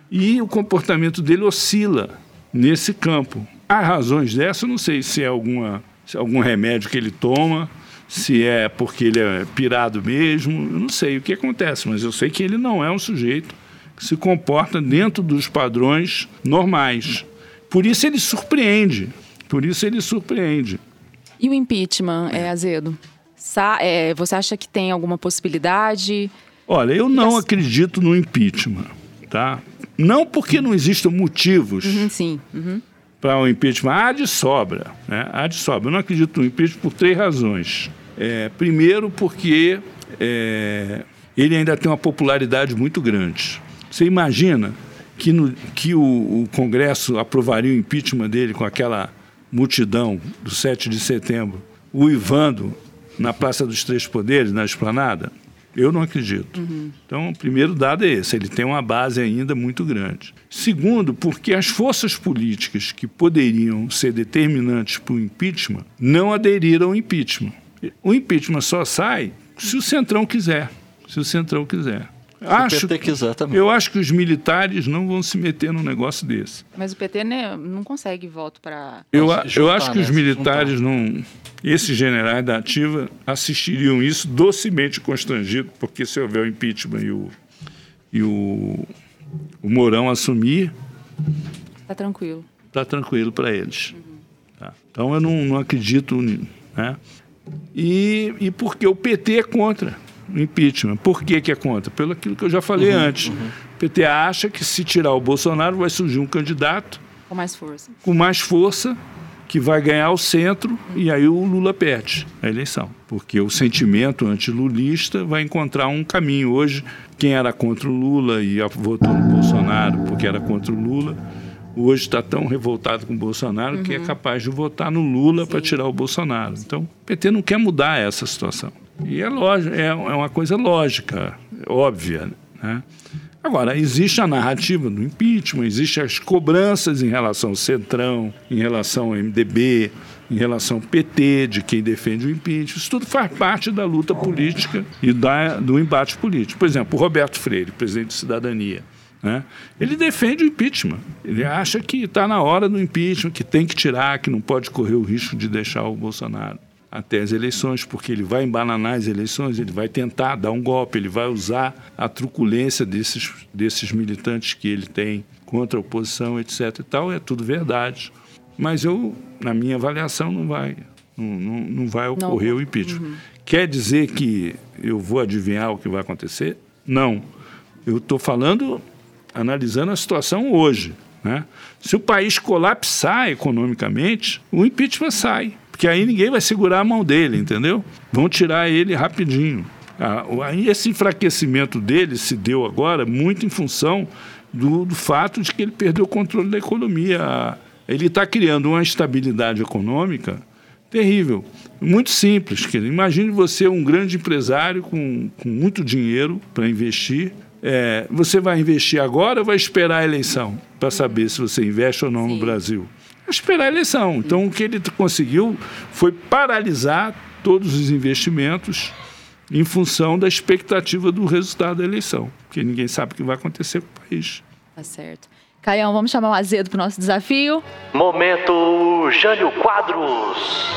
Speaker 3: E o comportamento dele oscila nesse campo. Há razões dessa, eu não sei se é alguma, se é algum remédio que ele toma, se é porque ele é pirado mesmo, eu não sei o que acontece, mas eu sei que ele não é um sujeito que se comporta dentro dos padrões normais. Por isso ele surpreende. Por isso ele surpreende.
Speaker 2: E o impeachment, é, Azedo? Sa é, você acha que tem alguma possibilidade?
Speaker 3: Olha, eu não acredito no impeachment, tá? Não porque não existam motivos
Speaker 2: uhum, sim. Uhum.
Speaker 3: para o um impeachment. Há de sobra. Né? Há de sobra. Eu não acredito no impeachment por três razões. É, primeiro, porque é, ele ainda tem uma popularidade muito grande. Você imagina que, no, que o, o Congresso aprovaria o impeachment dele com aquela multidão do 7 de setembro uivando na Praça dos Três Poderes, na esplanada? Eu não acredito. Uhum. Então, o primeiro dado é esse: ele tem uma base ainda muito grande. Segundo, porque as forças políticas que poderiam ser determinantes para o impeachment não aderiram ao impeachment. O impeachment só sai se o Centrão quiser. Se o Centrão quiser. Acho,
Speaker 1: o PT quiser também.
Speaker 3: Eu acho que os militares não vão se meter num negócio desse.
Speaker 2: Mas o PT né, não consegue voto para.
Speaker 3: Eu, eu acho que né, os militares não. Esses generais da ativa assistiriam isso docemente constrangido, porque se houver o impeachment e o, e o, o Mourão assumir.
Speaker 2: Está tranquilo.
Speaker 3: Está tranquilo para eles. Uhum. Tá. Então eu não, não acredito. Né? E, e porque o PT é contra impeachment. Por que, que é contra? Pelo aquilo que eu já falei uhum, antes. Uhum. O PT acha que se tirar o Bolsonaro vai surgir um candidato
Speaker 2: com mais força,
Speaker 3: com mais força que vai ganhar o centro uhum. e aí o Lula perde a eleição. Porque o sentimento antilulista vai encontrar um caminho. Hoje, quem era contra o Lula e votou no Bolsonaro porque era contra o Lula, hoje está tão revoltado com o Bolsonaro uhum. que é uhum. capaz de votar no Lula para tirar o Bolsonaro. Então, o PT não quer mudar essa situação. E é, lógico, é, é uma coisa lógica, óbvia. Né? Agora, existe a narrativa do impeachment, existem as cobranças em relação ao Centrão, em relação ao MDB, em relação ao PT, de quem defende o impeachment. Isso tudo faz parte da luta política e da, do embate político. Por exemplo, o Roberto Freire, presidente de Cidadania. Né? Ele defende o impeachment. Ele acha que está na hora do impeachment, que tem que tirar, que não pode correr o risco de deixar o Bolsonaro até as eleições, porque ele vai embananar as eleições, ele vai tentar dar um golpe, ele vai usar a truculência desses, desses militantes que ele tem contra a oposição, etc. e tal, é tudo verdade. Mas eu, na minha avaliação, não vai, não, não, não vai ocorrer não. o impeachment. Uhum. Quer dizer que eu vou adivinhar o que vai acontecer? Não. Eu estou falando, analisando a situação hoje. Né? Se o país colapsar economicamente, o impeachment sai porque aí ninguém vai segurar a mão dele, entendeu? Vão tirar ele rapidinho. Ah, esse enfraquecimento dele se deu agora muito em função do, do fato de que ele perdeu o controle da economia. Ele está criando uma estabilidade econômica terrível. Muito simples. Imagine você um grande empresário com, com muito dinheiro para investir. É, você vai investir agora ou vai esperar a eleição para saber se você investe ou não Sim. no Brasil? Esperar a eleição. Então, o que ele conseguiu foi paralisar todos os investimentos em função da expectativa do resultado da eleição, porque ninguém sabe o que vai acontecer com o país.
Speaker 2: Tá certo. Caião, vamos chamar o Azedo para o nosso desafio?
Speaker 4: Momento Jânio Quadros.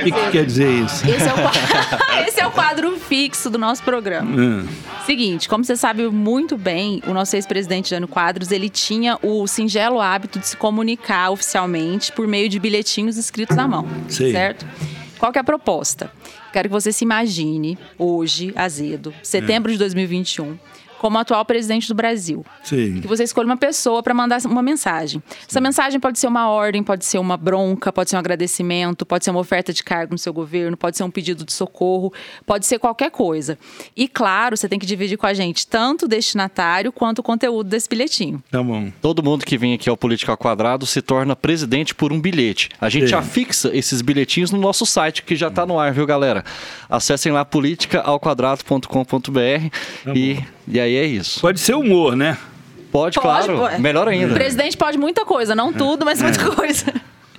Speaker 3: O que, que, quer dizer isso?
Speaker 2: Esse é, o, esse é o quadro fixo do nosso programa. Hum. Seguinte, como você sabe muito bem, o nosso ex-presidente Jânio Quadros, ele tinha o singelo hábito de se comunicar oficialmente por meio de bilhetinhos escritos na mão, Sim. certo? Qual que é a proposta? Quero que você se imagine hoje, azedo, setembro é. de 2021, como atual presidente do Brasil.
Speaker 3: Sim.
Speaker 2: Que você escolhe uma pessoa para mandar uma mensagem. Sim. Essa mensagem pode ser uma ordem, pode ser uma bronca, pode ser um agradecimento, pode ser uma oferta de cargo no seu governo, pode ser um pedido de socorro, pode ser qualquer coisa. E claro, você tem que dividir com a gente tanto o destinatário quanto o conteúdo desse bilhetinho.
Speaker 3: Tá bom.
Speaker 1: Todo mundo que vem aqui ao Política ao Quadrado se torna presidente por um bilhete. A gente Sim. afixa esses bilhetinhos no nosso site, que já está no ar, viu, galera? Acessem lá politicaauquadrado.com.br tá e, e aí é isso.
Speaker 3: Pode ser humor, né?
Speaker 1: Pode, pode claro. Pode. Melhor ainda.
Speaker 2: O presidente pode muita coisa, não tudo, mas muita é. coisa.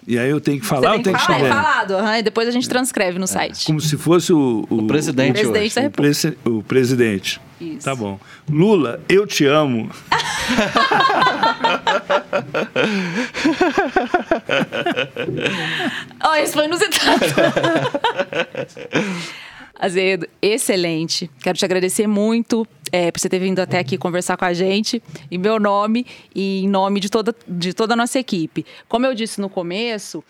Speaker 3: E aí eu tenho que falar ou tenho que, que escrever?
Speaker 2: É falado, uhum, e depois a gente transcreve no é. site.
Speaker 3: Como se fosse o,
Speaker 1: o, o presidente,
Speaker 2: o presidente da República.
Speaker 3: O, o presidente. Isso. Tá bom. Lula, eu te amo.
Speaker 2: oh, isso foi inusitado. Azedo, excelente. Quero te agradecer muito é, por você ter vindo até aqui conversar com a gente, em meu nome e em nome de toda, de toda a nossa equipe. Como eu disse no começo,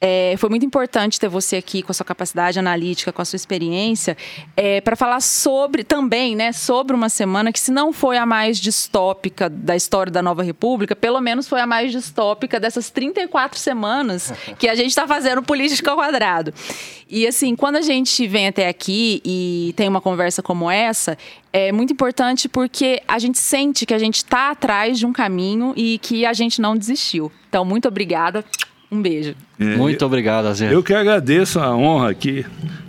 Speaker 2: É, foi muito importante ter você aqui com a sua capacidade analítica, com a sua experiência, é, para falar sobre também, né, sobre uma semana que se não foi a mais distópica da história da Nova República, pelo menos foi a mais distópica dessas 34 semanas que a gente está fazendo política ao quadrado. E assim, quando a gente vem até aqui e tem uma conversa como essa, é muito importante porque a gente sente que a gente está atrás de um caminho e que a gente não desistiu. Então, muito obrigada. Um beijo.
Speaker 1: É, Muito obrigado, Azedo.
Speaker 3: Eu que agradeço a honra aqui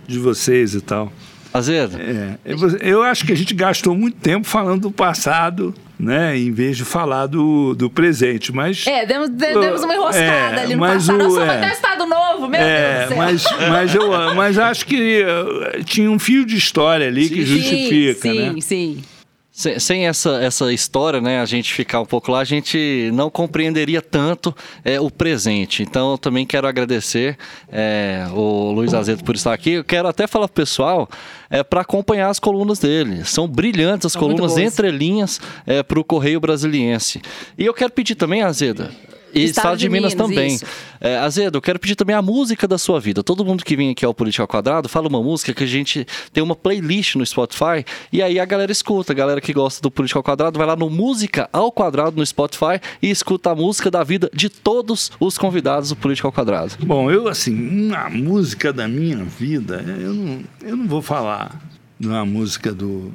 Speaker 3: de vocês e tal.
Speaker 1: Azedo.
Speaker 3: É, eu acho que a gente gastou muito tempo falando do passado, né, em vez de falar do, do presente, mas...
Speaker 2: É, demos, demos uma enroscada é, ali no passado. O, Nós somos é, até Estado Novo, meu é, Deus
Speaker 3: mas, mas, eu, mas acho que uh, tinha um fio de história ali sim, que justifica,
Speaker 2: sim,
Speaker 3: né?
Speaker 2: Sim, sim.
Speaker 1: Sem, sem, essa, essa história, né, a gente ficar um pouco lá, a gente não compreenderia tanto é, o presente. Então, eu também quero agradecer é, o Luiz Azedo por estar aqui. Eu quero até falar pro pessoal é, para acompanhar as colunas dele. São brilhantes as São colunas entre linhas é, para o Correio Brasiliense. E eu quero pedir também, Azeda, e Estado, Estado de, de, Minas, Minas também. É, Azedo, eu quero pedir também a música da sua vida. Todo mundo que vem aqui ao Política ao Quadrado fala uma música que a gente tem uma playlist no Spotify e aí a galera escuta. A galera que gosta do Política ao Quadrado vai lá no Música ao Quadrado no Spotify e escuta a música da vida de todos os convidados do Política ao Quadrado.
Speaker 3: Bom, eu assim, a música da minha vida, eu não, eu não vou falar de uma música do,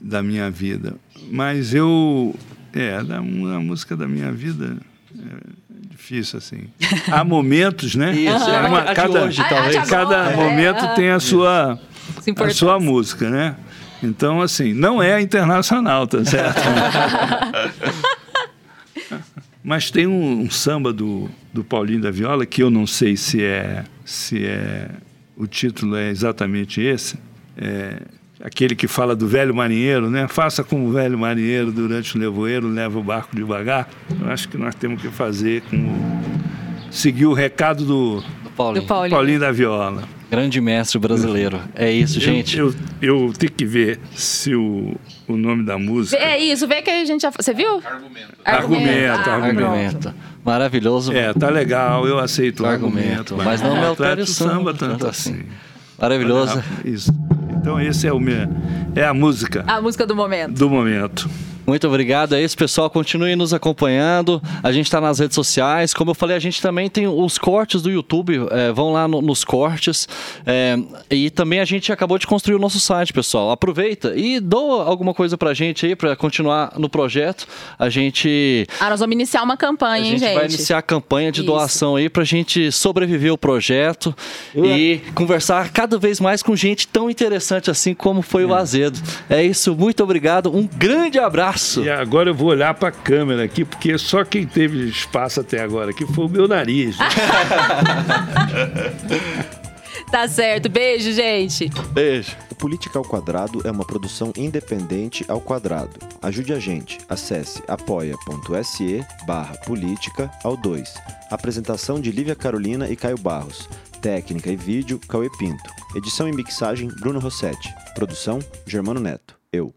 Speaker 3: da minha vida, mas eu. É, da, uma música da minha vida. É difícil, assim. Há momentos, né?
Speaker 1: Isso, é uma, cada, hoje,
Speaker 3: talvez. Cada é, momento é, tem a sua, a sua música, né? Então, assim, não é internacional, tá certo? Mas tem um, um, samba do, do Paulinho da Viola, que eu não sei se é, se é o título é exatamente esse, é, aquele que fala do velho marinheiro, né? Faça como o velho marinheiro durante o nevoeiro, leva o barco devagar. Eu acho que nós temos que fazer com seguir o recado do,
Speaker 1: do Paulinho.
Speaker 2: do Paulinho.
Speaker 3: Paulinho da Viola.
Speaker 1: Grande mestre brasileiro. É isso, gente.
Speaker 3: Eu, eu, eu tenho que ver se o, o nome da música.
Speaker 2: É isso, vê que a gente já. Você viu?
Speaker 3: Argumento. Argumento,
Speaker 1: ah, argumento. argumento. Maravilhoso.
Speaker 3: É, tá legal, eu aceito o argumento.
Speaker 1: argumento mas não me altere o samba, tanto assim. assim. Maravilhoso.
Speaker 3: Isso. Então esse é o meu, é a música.
Speaker 2: A música do momento.
Speaker 3: Do momento.
Speaker 1: Muito obrigado. É isso, pessoal. Continue nos acompanhando. A gente está nas redes sociais. Como eu falei, a gente também tem os cortes do YouTube. É, vão lá no, nos cortes. É, e também a gente acabou de construir o nosso site, pessoal. Aproveita e doa alguma coisa pra gente aí, para continuar no projeto. A gente.
Speaker 2: Ah, nós vamos iniciar uma campanha, hein, gente? A gente
Speaker 1: vai iniciar a campanha de isso. doação aí pra gente sobreviver o projeto e conversar cada vez mais com gente tão interessante assim como foi o é. Azedo. É isso. Muito obrigado. Um grande abraço espaço.
Speaker 3: E agora eu vou olhar para a câmera aqui, porque só quem teve espaço até agora aqui foi o meu nariz.
Speaker 2: tá certo. Beijo, gente.
Speaker 1: Beijo.
Speaker 5: O Política ao Quadrado é uma produção independente ao quadrado. Ajude a gente. Acesse apoia.se barra política ao 2. Apresentação de Lívia Carolina e Caio Barros. Técnica e vídeo, Cauê Pinto. Edição e mixagem, Bruno Rossetti. Produção, Germano Neto. Eu.